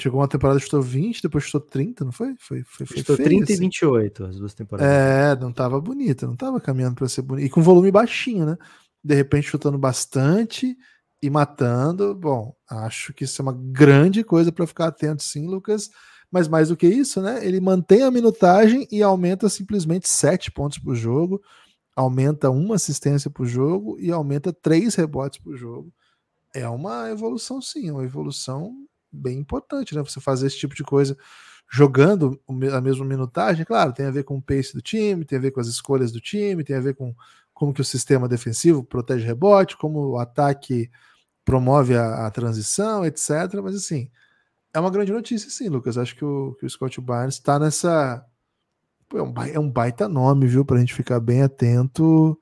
Chegou uma temporada chutou 20, depois chutou 30, não foi? Foi, foi, foi chutou feio, 30 assim. e 28 as duas temporadas. É, não tava bonita, não tava caminhando para ser bonita. E com volume baixinho, né? De repente chutando bastante e matando. Bom, acho que isso é uma grande coisa para ficar atento, sim, Lucas. Mas mais do que isso, né? Ele mantém a minutagem e aumenta simplesmente 7 pontos por jogo, aumenta uma assistência por jogo e aumenta três rebotes por jogo. É uma evolução, sim, uma evolução bem importante, né? Você fazer esse tipo de coisa jogando a mesma minutagem, claro, tem a ver com o pace do time, tem a ver com as escolhas do time, tem a ver com como que o sistema defensivo protege rebote, como o ataque promove a, a transição, etc. Mas assim, é uma grande notícia, sim, Lucas. Acho que o, que o Scott Barnes está nessa. É, um, é um baita nome, viu? Para a gente ficar bem atento.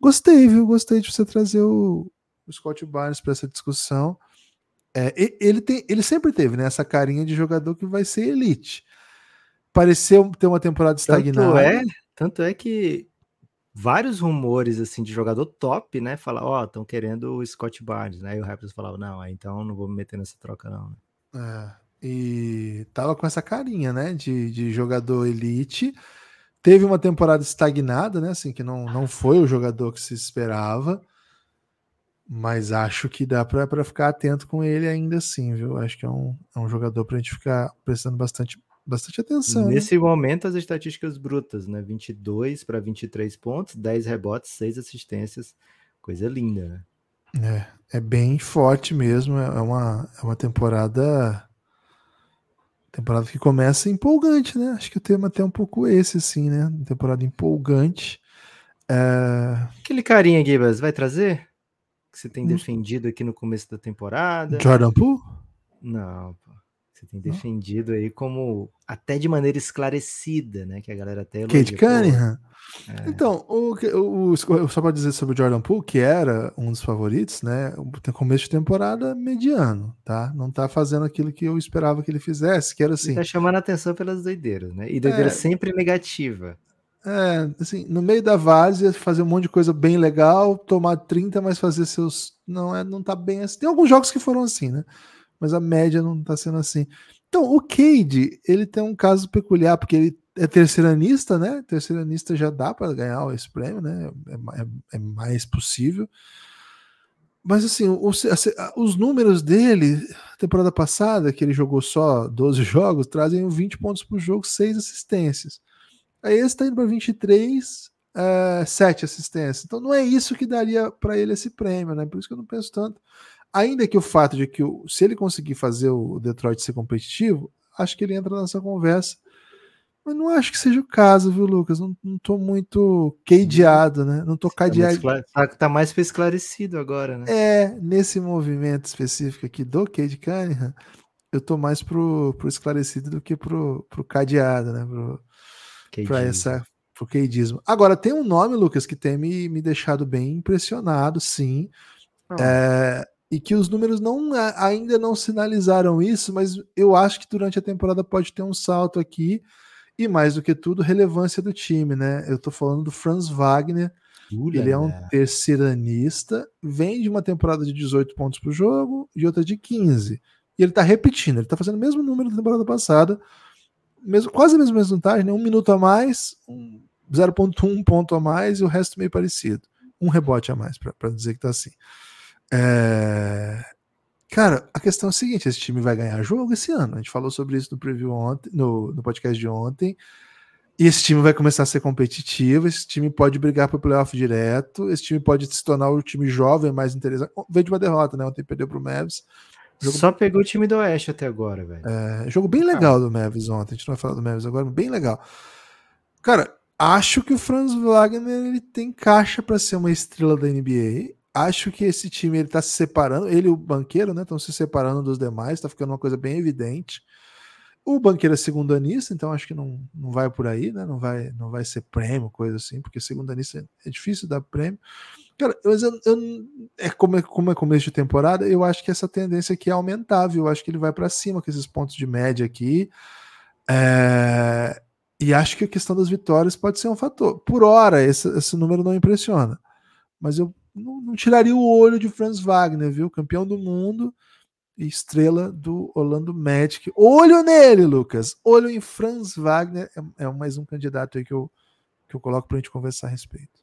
Gostei, viu? Gostei de você trazer o, o Scott Barnes para essa discussão. É, ele, tem, ele sempre teve né, essa carinha de jogador que vai ser elite. Pareceu ter uma temporada estagnada. Tanto é, tanto é que vários rumores assim de jogador top, né? Falar, ó, oh, estão querendo o Scott Barnes, né? E o Raptors falava, não, então não vou me meter nessa troca, não. É, e tava com essa carinha, né? De, de jogador elite. Teve uma temporada estagnada, né? Assim, que não, não foi o jogador que se esperava. Mas acho que dá para ficar atento com ele ainda assim, viu? Acho que é um, é um jogador para a gente ficar prestando bastante, bastante atenção. Nesse né? momento, as estatísticas brutas, né? 22 para 23 pontos, 10 rebotes, 6 assistências. Coisa linda, né? É, é bem forte mesmo. É, é uma, é uma temporada. Temporada que começa empolgante, né? Acho que o tema até é um pouco esse, assim, né? Temporada empolgante. É... Aquele carinha, Gibas, vai trazer? Que você tem hum. defendido aqui no começo da temporada? Jordan Poole? Não, pô. Você tem defendido aí como até de maneira esclarecida, né? Que a galera até Kate Cunningham? É. Então, o, o, o, só para dizer sobre o Jordan Poole, que era um dos favoritos, né? Tem começo de temporada mediano, tá? Não tá fazendo aquilo que eu esperava que ele fizesse, que era assim. Ele tá chamando a atenção pelas doideiras, né? E doideira é, sempre negativa. É, assim, no meio da várzea, fazer um monte de coisa bem legal, tomar 30, mas fazer seus. Não, é, não tá bem assim. Tem alguns jogos que foram assim, né? Mas a média não tá sendo assim. Então, o Cade, ele tem um caso peculiar, porque ele é terceiranista, né? Terceiranista já dá para ganhar esse prêmio, né? É, é, é, mais possível. Mas assim, os, os números dele, temporada passada, que ele jogou só 12 jogos, trazem 20 pontos por jogo, 6 assistências. Aí esse tá indo para 23, uh, 7 assistências. Então não é isso que daria para ele esse prêmio, né? Por isso que eu não penso tanto. Ainda que o fato de que o, se ele conseguir fazer o Detroit ser competitivo, acho que ele entra nessa conversa. Mas não acho que seja o caso, viu, Lucas? Não, não tô muito cadeado, né? Não tô tá cadeado. Tá, tá mais esclarecido agora, né? É, nesse movimento específico aqui do Cade Cunningham, eu tô mais pro, pro esclarecido do que pro, pro cadeado, né? Pro, para essa pro queidismo. Agora, tem um nome, Lucas, que tem me, me deixado bem impressionado, sim. Oh. É, e que os números não ainda não sinalizaram isso, mas eu acho que durante a temporada pode ter um salto aqui. E mais do que tudo, relevância do time, né? Eu tô falando do Franz Wagner. ele é um terceiranista, vem de uma temporada de 18 pontos por jogo e outra de 15. E ele tá repetindo, ele tá fazendo o mesmo número da temporada passada, mesmo, quase a mesma resultagem, né? um minuto a mais, um 0.1 ponto a mais e o resto meio parecido. Um rebote a mais, para dizer que tá assim. É... Cara, a questão é a seguinte: esse time vai ganhar jogo esse ano. A gente falou sobre isso no preview ontem, no, no podcast de ontem. E esse time vai começar a ser competitivo, esse time pode brigar para o playoff direto, esse time pode se tornar o time jovem mais interessante. Veio de uma derrota, né? Ontem perdeu para o Mavis. Jogo... Só pegou o time do Oeste até agora, velho. É, jogo bem legal do Mavis ontem. A gente não vai falar do Mavis agora, bem legal. Cara, acho que o Franz Wagner ele tem caixa para ser uma estrela da NBA. Acho que esse time ele tá se separando, ele e o banqueiro, né? Estão se separando dos demais, tá ficando uma coisa bem evidente. O banqueiro é segundanista, então acho que não, não vai por aí, né? Não vai, não vai ser prêmio, coisa assim, porque segundanista é difícil dar prêmio. Cara, mas eu, eu, é como, é como é começo de temporada, eu acho que essa tendência aqui é aumentável. Eu acho que ele vai para cima com esses pontos de média aqui. É, e acho que a questão das vitórias pode ser um fator. Por hora, esse, esse número não impressiona. Mas eu não, não tiraria o olho de Franz Wagner, viu? Campeão do mundo estrela do Orlando Magic. Olho nele, Lucas. Olho em Franz Wagner. É, é mais um candidato aí que eu, que eu coloco para a gente conversar a respeito.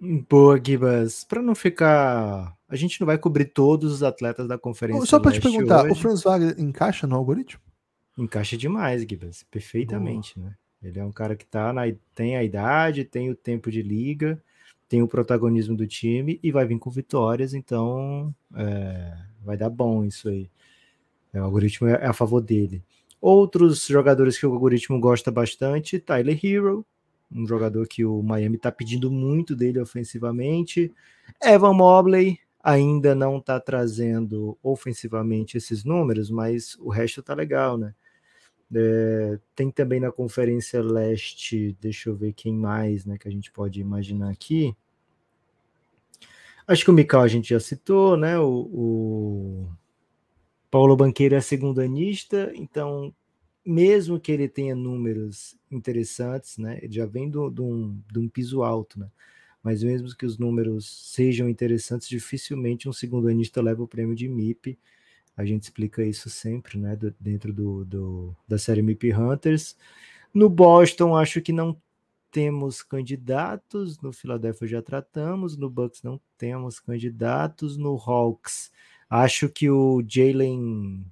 Boa, Gibas. Para não ficar. A gente não vai cobrir todos os atletas da conferência. Só para te perguntar, hoje. o Franz Wagner encaixa no algoritmo? Encaixa demais, Gibas. Perfeitamente, Boa. né? Ele é um cara que tá na, tem a idade, tem o tempo de liga, tem o protagonismo do time e vai vir com vitórias, então é, vai dar bom isso aí. É, o algoritmo é, a favor dele. Outros jogadores que o algoritmo gosta bastante, Tyler Hero, um jogador que o Miami está pedindo muito dele ofensivamente. Evan Mobley ainda não está trazendo ofensivamente esses números, mas o resto tá legal, né? É, tem também na Conferência Leste, deixa eu ver quem mais, né, que a gente pode imaginar aqui. Acho que o Mikal a gente já citou, né? O, o Paulo Banqueiro é segundanista, então, mesmo que ele tenha números interessantes, né? Ele já vem de um, um piso alto, né? Mas mesmo que os números sejam interessantes, dificilmente um segundanista leva o prêmio de MIP. A gente explica isso sempre, né? Do, dentro do, do, da série MIP Hunters. No Boston, acho que não temos candidatos, no Philadelphia já tratamos, no Bucks não temos candidatos, no Hawks acho que o Jalen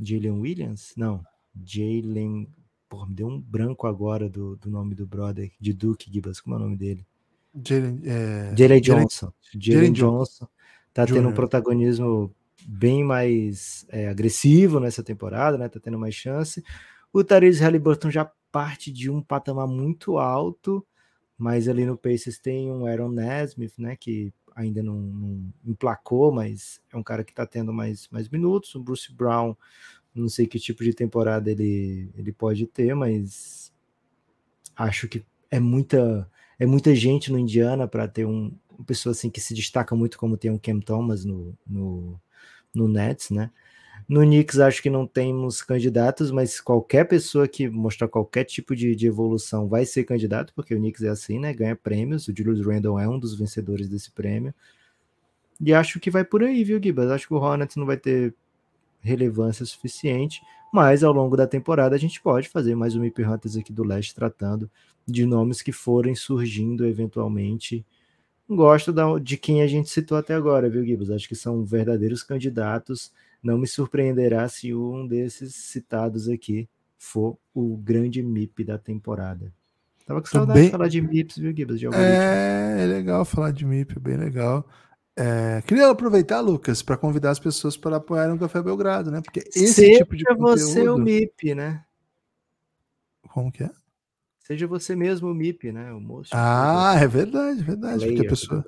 Jalen Williams, não, Jalen, porra, me deu um branco agora do, do nome do brother, de Duke Gibbons, como é o nome dele? Jalen é... Johnson. Jalen Johnson tá Junior. tendo um protagonismo bem mais é, agressivo nessa temporada, né? Tá tendo mais chance. O Therese Halliburton já parte de um patamar muito alto, mas ali no Pacers tem um Aaron Nesmith, né, que ainda não, não emplacou, mas é um cara que está tendo mais, mais minutos. O Bruce Brown, não sei que tipo de temporada ele, ele pode ter, mas acho que é muita é muita gente no Indiana para ter um, uma pessoa assim que se destaca muito como tem o Cam Thomas no, no, no Nets, né? No Knicks, acho que não temos candidatos, mas qualquer pessoa que mostrar qualquer tipo de, de, evolução vai ser candidato, porque o Knicks é assim, né? Ganha prêmios. O Julius Randle é um dos vencedores desse prêmio. E acho que vai por aí, viu, Gibas? Acho que o Hornets não vai ter relevância suficiente, mas ao longo da temporada a gente pode fazer mais um IP Hunters aqui do Leste tratando de nomes que forem surgindo eventualmente. Gosto da, de quem a gente citou até agora, viu, Gibas? Acho que são verdadeiros candidatos não me surpreenderá se um desses citados aqui for o grande MIP da temporada. Tava com saudade bem... de falar de MIPs, viu, Gibbs? É, é legal falar de MIP, bem legal. É, queria aproveitar, Lucas, para convidar as pessoas para apoiarem o Café Belgrado, né? Porque esse Seja tipo de conteúdo... você o MIP, né? Como que é? Seja você mesmo o MIP, né? O moço. Ah, é verdade, verdade. Porque a pessoa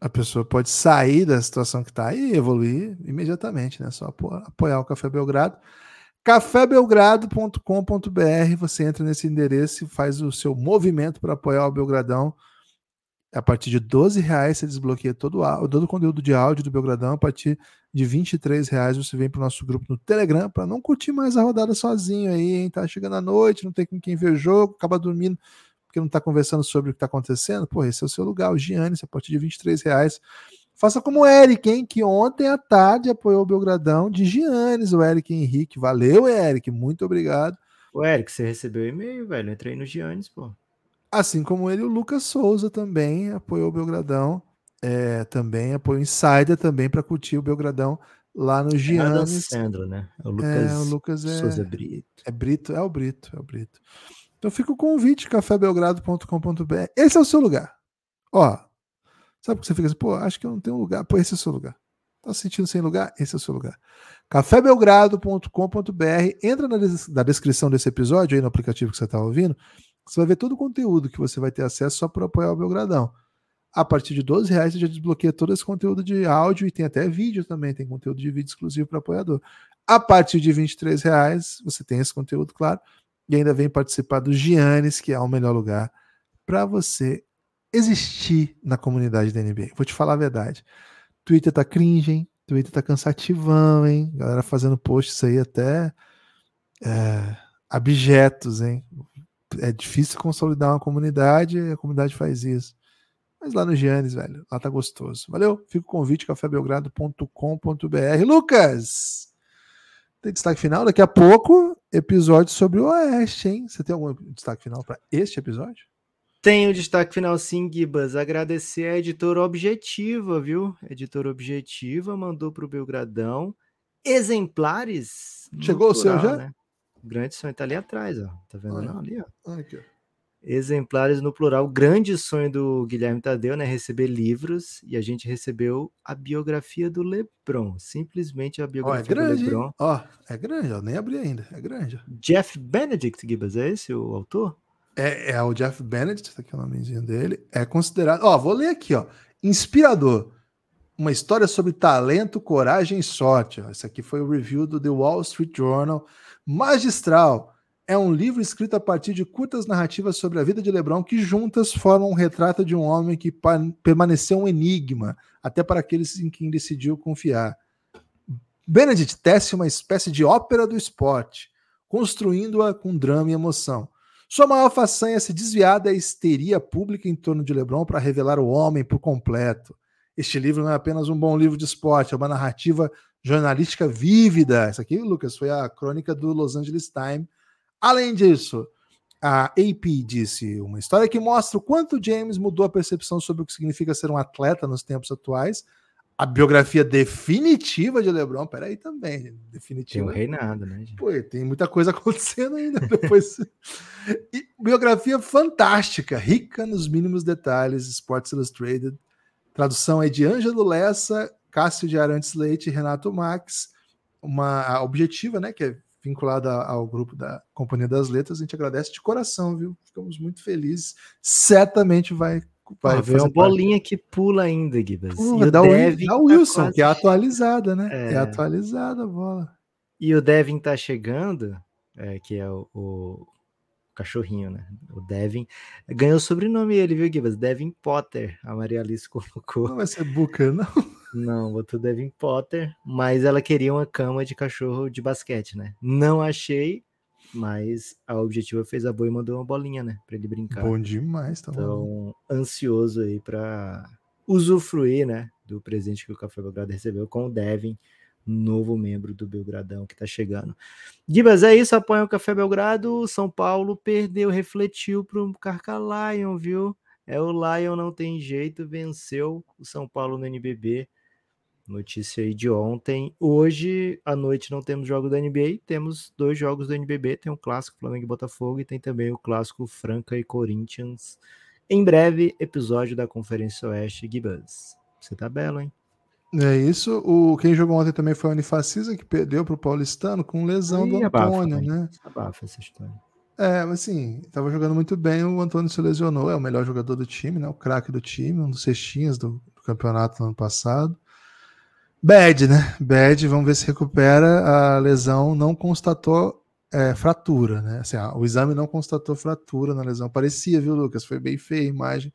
a pessoa pode sair da situação que está e evoluir imediatamente, né? Só apoiar o Café Belgrado. cafébelgrado.com.br, você entra nesse endereço e faz o seu movimento para apoiar o Belgradão. A partir de 12 reais você desbloqueia todo, o, todo o conteúdo de áudio do Belgradão. A partir de 23 reais você vem para o nosso grupo no Telegram para não curtir mais a rodada sozinho aí, hein? Tá chegando à noite, não tem com quem ver o jogo, acaba dormindo porque não está conversando sobre o que está acontecendo, pô, esse é o seu lugar, o Giannis, a partir de 23 reais. Faça como o Eric, hein, que ontem à tarde apoiou o Belgradão de Giannis, o Eric Henrique. Valeu, Eric, muito obrigado. O Eric, você recebeu e-mail, velho? Entrei no Giannis, pô. Assim como ele, o Lucas Souza também apoiou o Belgradão. É, também apoio Insider também para curtir o Belgradão lá no Giannis. Sandro, né? O Lucas, é, o Lucas é, Souza Brito. É Brito, é o Brito, é o Brito. Então fica o convite, cafébelgrado.com.br. Esse é o seu lugar. Ó, sabe que você fica assim, pô, acho que eu não tenho lugar. Pô, esse é o seu lugar. Tá se sentindo sem lugar? Esse é o seu lugar. cafébelgrado.com.br. Entra na, des na, descrição desse episódio aí no aplicativo que você está ouvindo. Você vai ver todo o conteúdo que você vai ter acesso só por apoiar o Belgradão. A partir de 12 reais você já desbloqueia todo esse conteúdo de áudio e tem até vídeo também, tem conteúdo de vídeo exclusivo para apoiador. A partir de 23 reais você tem esse conteúdo, claro, e ainda vem participar do Giannis, que é o melhor lugar para você existir na comunidade da NBA. Vou te falar a verdade. Twitter tá cringe, hein? Twitter tá cansativão, hein? Galera fazendo posts aí até é, abjetos, hein? É difícil consolidar uma comunidade e a comunidade faz isso. Mas lá no Giannis, velho, lá tá gostoso. Valeu? Fica o convite, cafébelgrado.com.br. Lucas! Tem destaque final? Daqui a pouco, episódio sobre o Oeste, hein? Você tem algum destaque final para este episódio? Tem o destaque final sim, Gibas. Agradecer a editora Objetiva, viu? editora Objetiva mandou para o Belgradão exemplares. Chegou plural, o seu já? Né? Grande sonho tá ali atrás, ó. Tá vendo? Ah, Não, ali, ó. Aqui, ó. Exemplares no plural. Grande sonho do Guilherme Tadeu, né? Receber livros. E a gente recebeu a biografia do Lebron. Simplesmente a biografia ó, é grande, do Lebron. Ó, é grande, ó. Nem abri ainda. É grande. Jeff Benedict, Gibas, é esse o autor? É, é o Jeff Benedict, tá aqui o nomezinho dele. É considerado. Ó, vou ler aqui, ó. Inspirador. Uma história sobre talento, coragem e sorte. Esse aqui foi o review do The Wall Street Journal. Magistral. É um livro escrito a partir de curtas narrativas sobre a vida de LeBron que juntas formam um retrato de um homem que permaneceu um enigma, até para aqueles em quem decidiu confiar. Benedict tece uma espécie de ópera do esporte, construindo-a com drama e emoção. Sua maior façanha é se desviar da histeria pública em torno de LeBron para revelar o homem por completo. Este livro não é apenas um bom livro de esporte, é uma narrativa jornalística vívida. Isso aqui, Lucas, foi a crônica do Los Angeles Times. Além disso, a AP disse uma história que mostra o quanto James mudou a percepção sobre o que significa ser um atleta nos tempos atuais, a biografia definitiva de LeBron, peraí também, definitiva. Tem um reinado, né? Gente? Pô, tem muita coisa acontecendo ainda depois. e, biografia fantástica, rica nos mínimos detalhes, Sports Illustrated. Tradução é de Ângelo Lessa, Cássio de Arantes Leite e Renato Max. Uma objetiva, né, que é vinculada ao grupo da Companhia das Letras. A gente agradece de coração, viu? Ficamos muito felizes. Certamente vai Vai ah, fazer uma bolinha parte. que pula ainda, Gibas. E dá, o Devin dá o Wilson, tá que é atualizada, né? É. é. atualizada a bola. E o Devin tá chegando, é, que é o, o, cachorrinho, né? O Devin. Ganhou o sobrenome ele, viu, Gibas? Devin Potter. A Maria Alice colocou. Não vai ser Booker, não? Não, botou Devin Potter, mas ela queria uma cama de cachorro de basquete, né? Não achei, mas a Objetiva fez a boa e mandou uma bolinha, né? Pra ele brincar. Bom demais, tá Então, bom. ansioso aí pra usufruir, né? Do presente que o Café Belgrado recebeu com o Devin, novo membro do Belgradão que tá chegando. Gibas, é isso. Apoia o Café Belgrado. São Paulo perdeu, refletiu pro Carca Lion, viu? É o Lion, não tem jeito, venceu o São Paulo no NBB Notícia aí de ontem. Hoje à noite não temos jogo da NBA, temos dois jogos do NBB, tem um clássico Flamengo e Botafogo e tem também o clássico Franca e Corinthians. Em breve, episódio da Conferência Oeste Gibas. Você tá belo, hein? É isso. O, quem jogou ontem também foi o Unifacisa, que perdeu para o Paulistano com lesão Aí, do Antônio, abafa, né? Abafa essa história. É, mas assim, tava jogando muito bem, o Antônio se lesionou, é o melhor jogador do time, né? O craque do time, um dos cestinhas do, do campeonato no ano passado. Bad, né? Bad, vamos ver se recupera. A lesão não constatou é, fratura, né? Assim, o exame não constatou fratura na lesão. Parecia, viu, Lucas? Foi bem feia a imagem.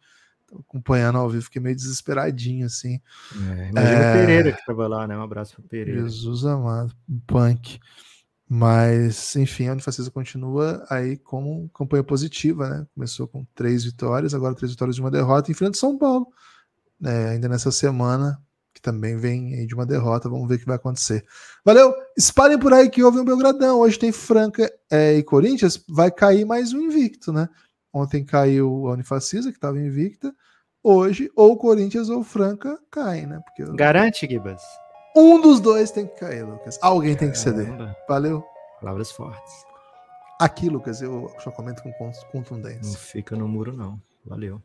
Acompanhando ao vivo, fiquei meio desesperadinho, assim. É, imagina é... o Pereira que tava lá, né? Um abraço pro Pereira. Jesus amado, punk. Mas, enfim, a Unifacisa continua aí como campanha positiva, né? Começou com três vitórias, agora três vitórias de uma derrota, enfrenta São Paulo. É, ainda nessa semana, que também vem de uma derrota. Vamos ver o que vai acontecer. Valeu! Espalhem por aí que houve um Belgradão. Hoje tem Franca é, e Corinthians. Vai cair mais um invicto, né? Ontem caiu a Unifacisa, que estava invicta. Hoje, ou Corinthians ou Franca cai, né? Porque Garante, Gibas. Um dos dois tem que cair, Lucas. Alguém tem que ceder. Valeu. Palavras fortes. Aqui, Lucas, eu só comento com contundência. Não fica no muro, não. Valeu.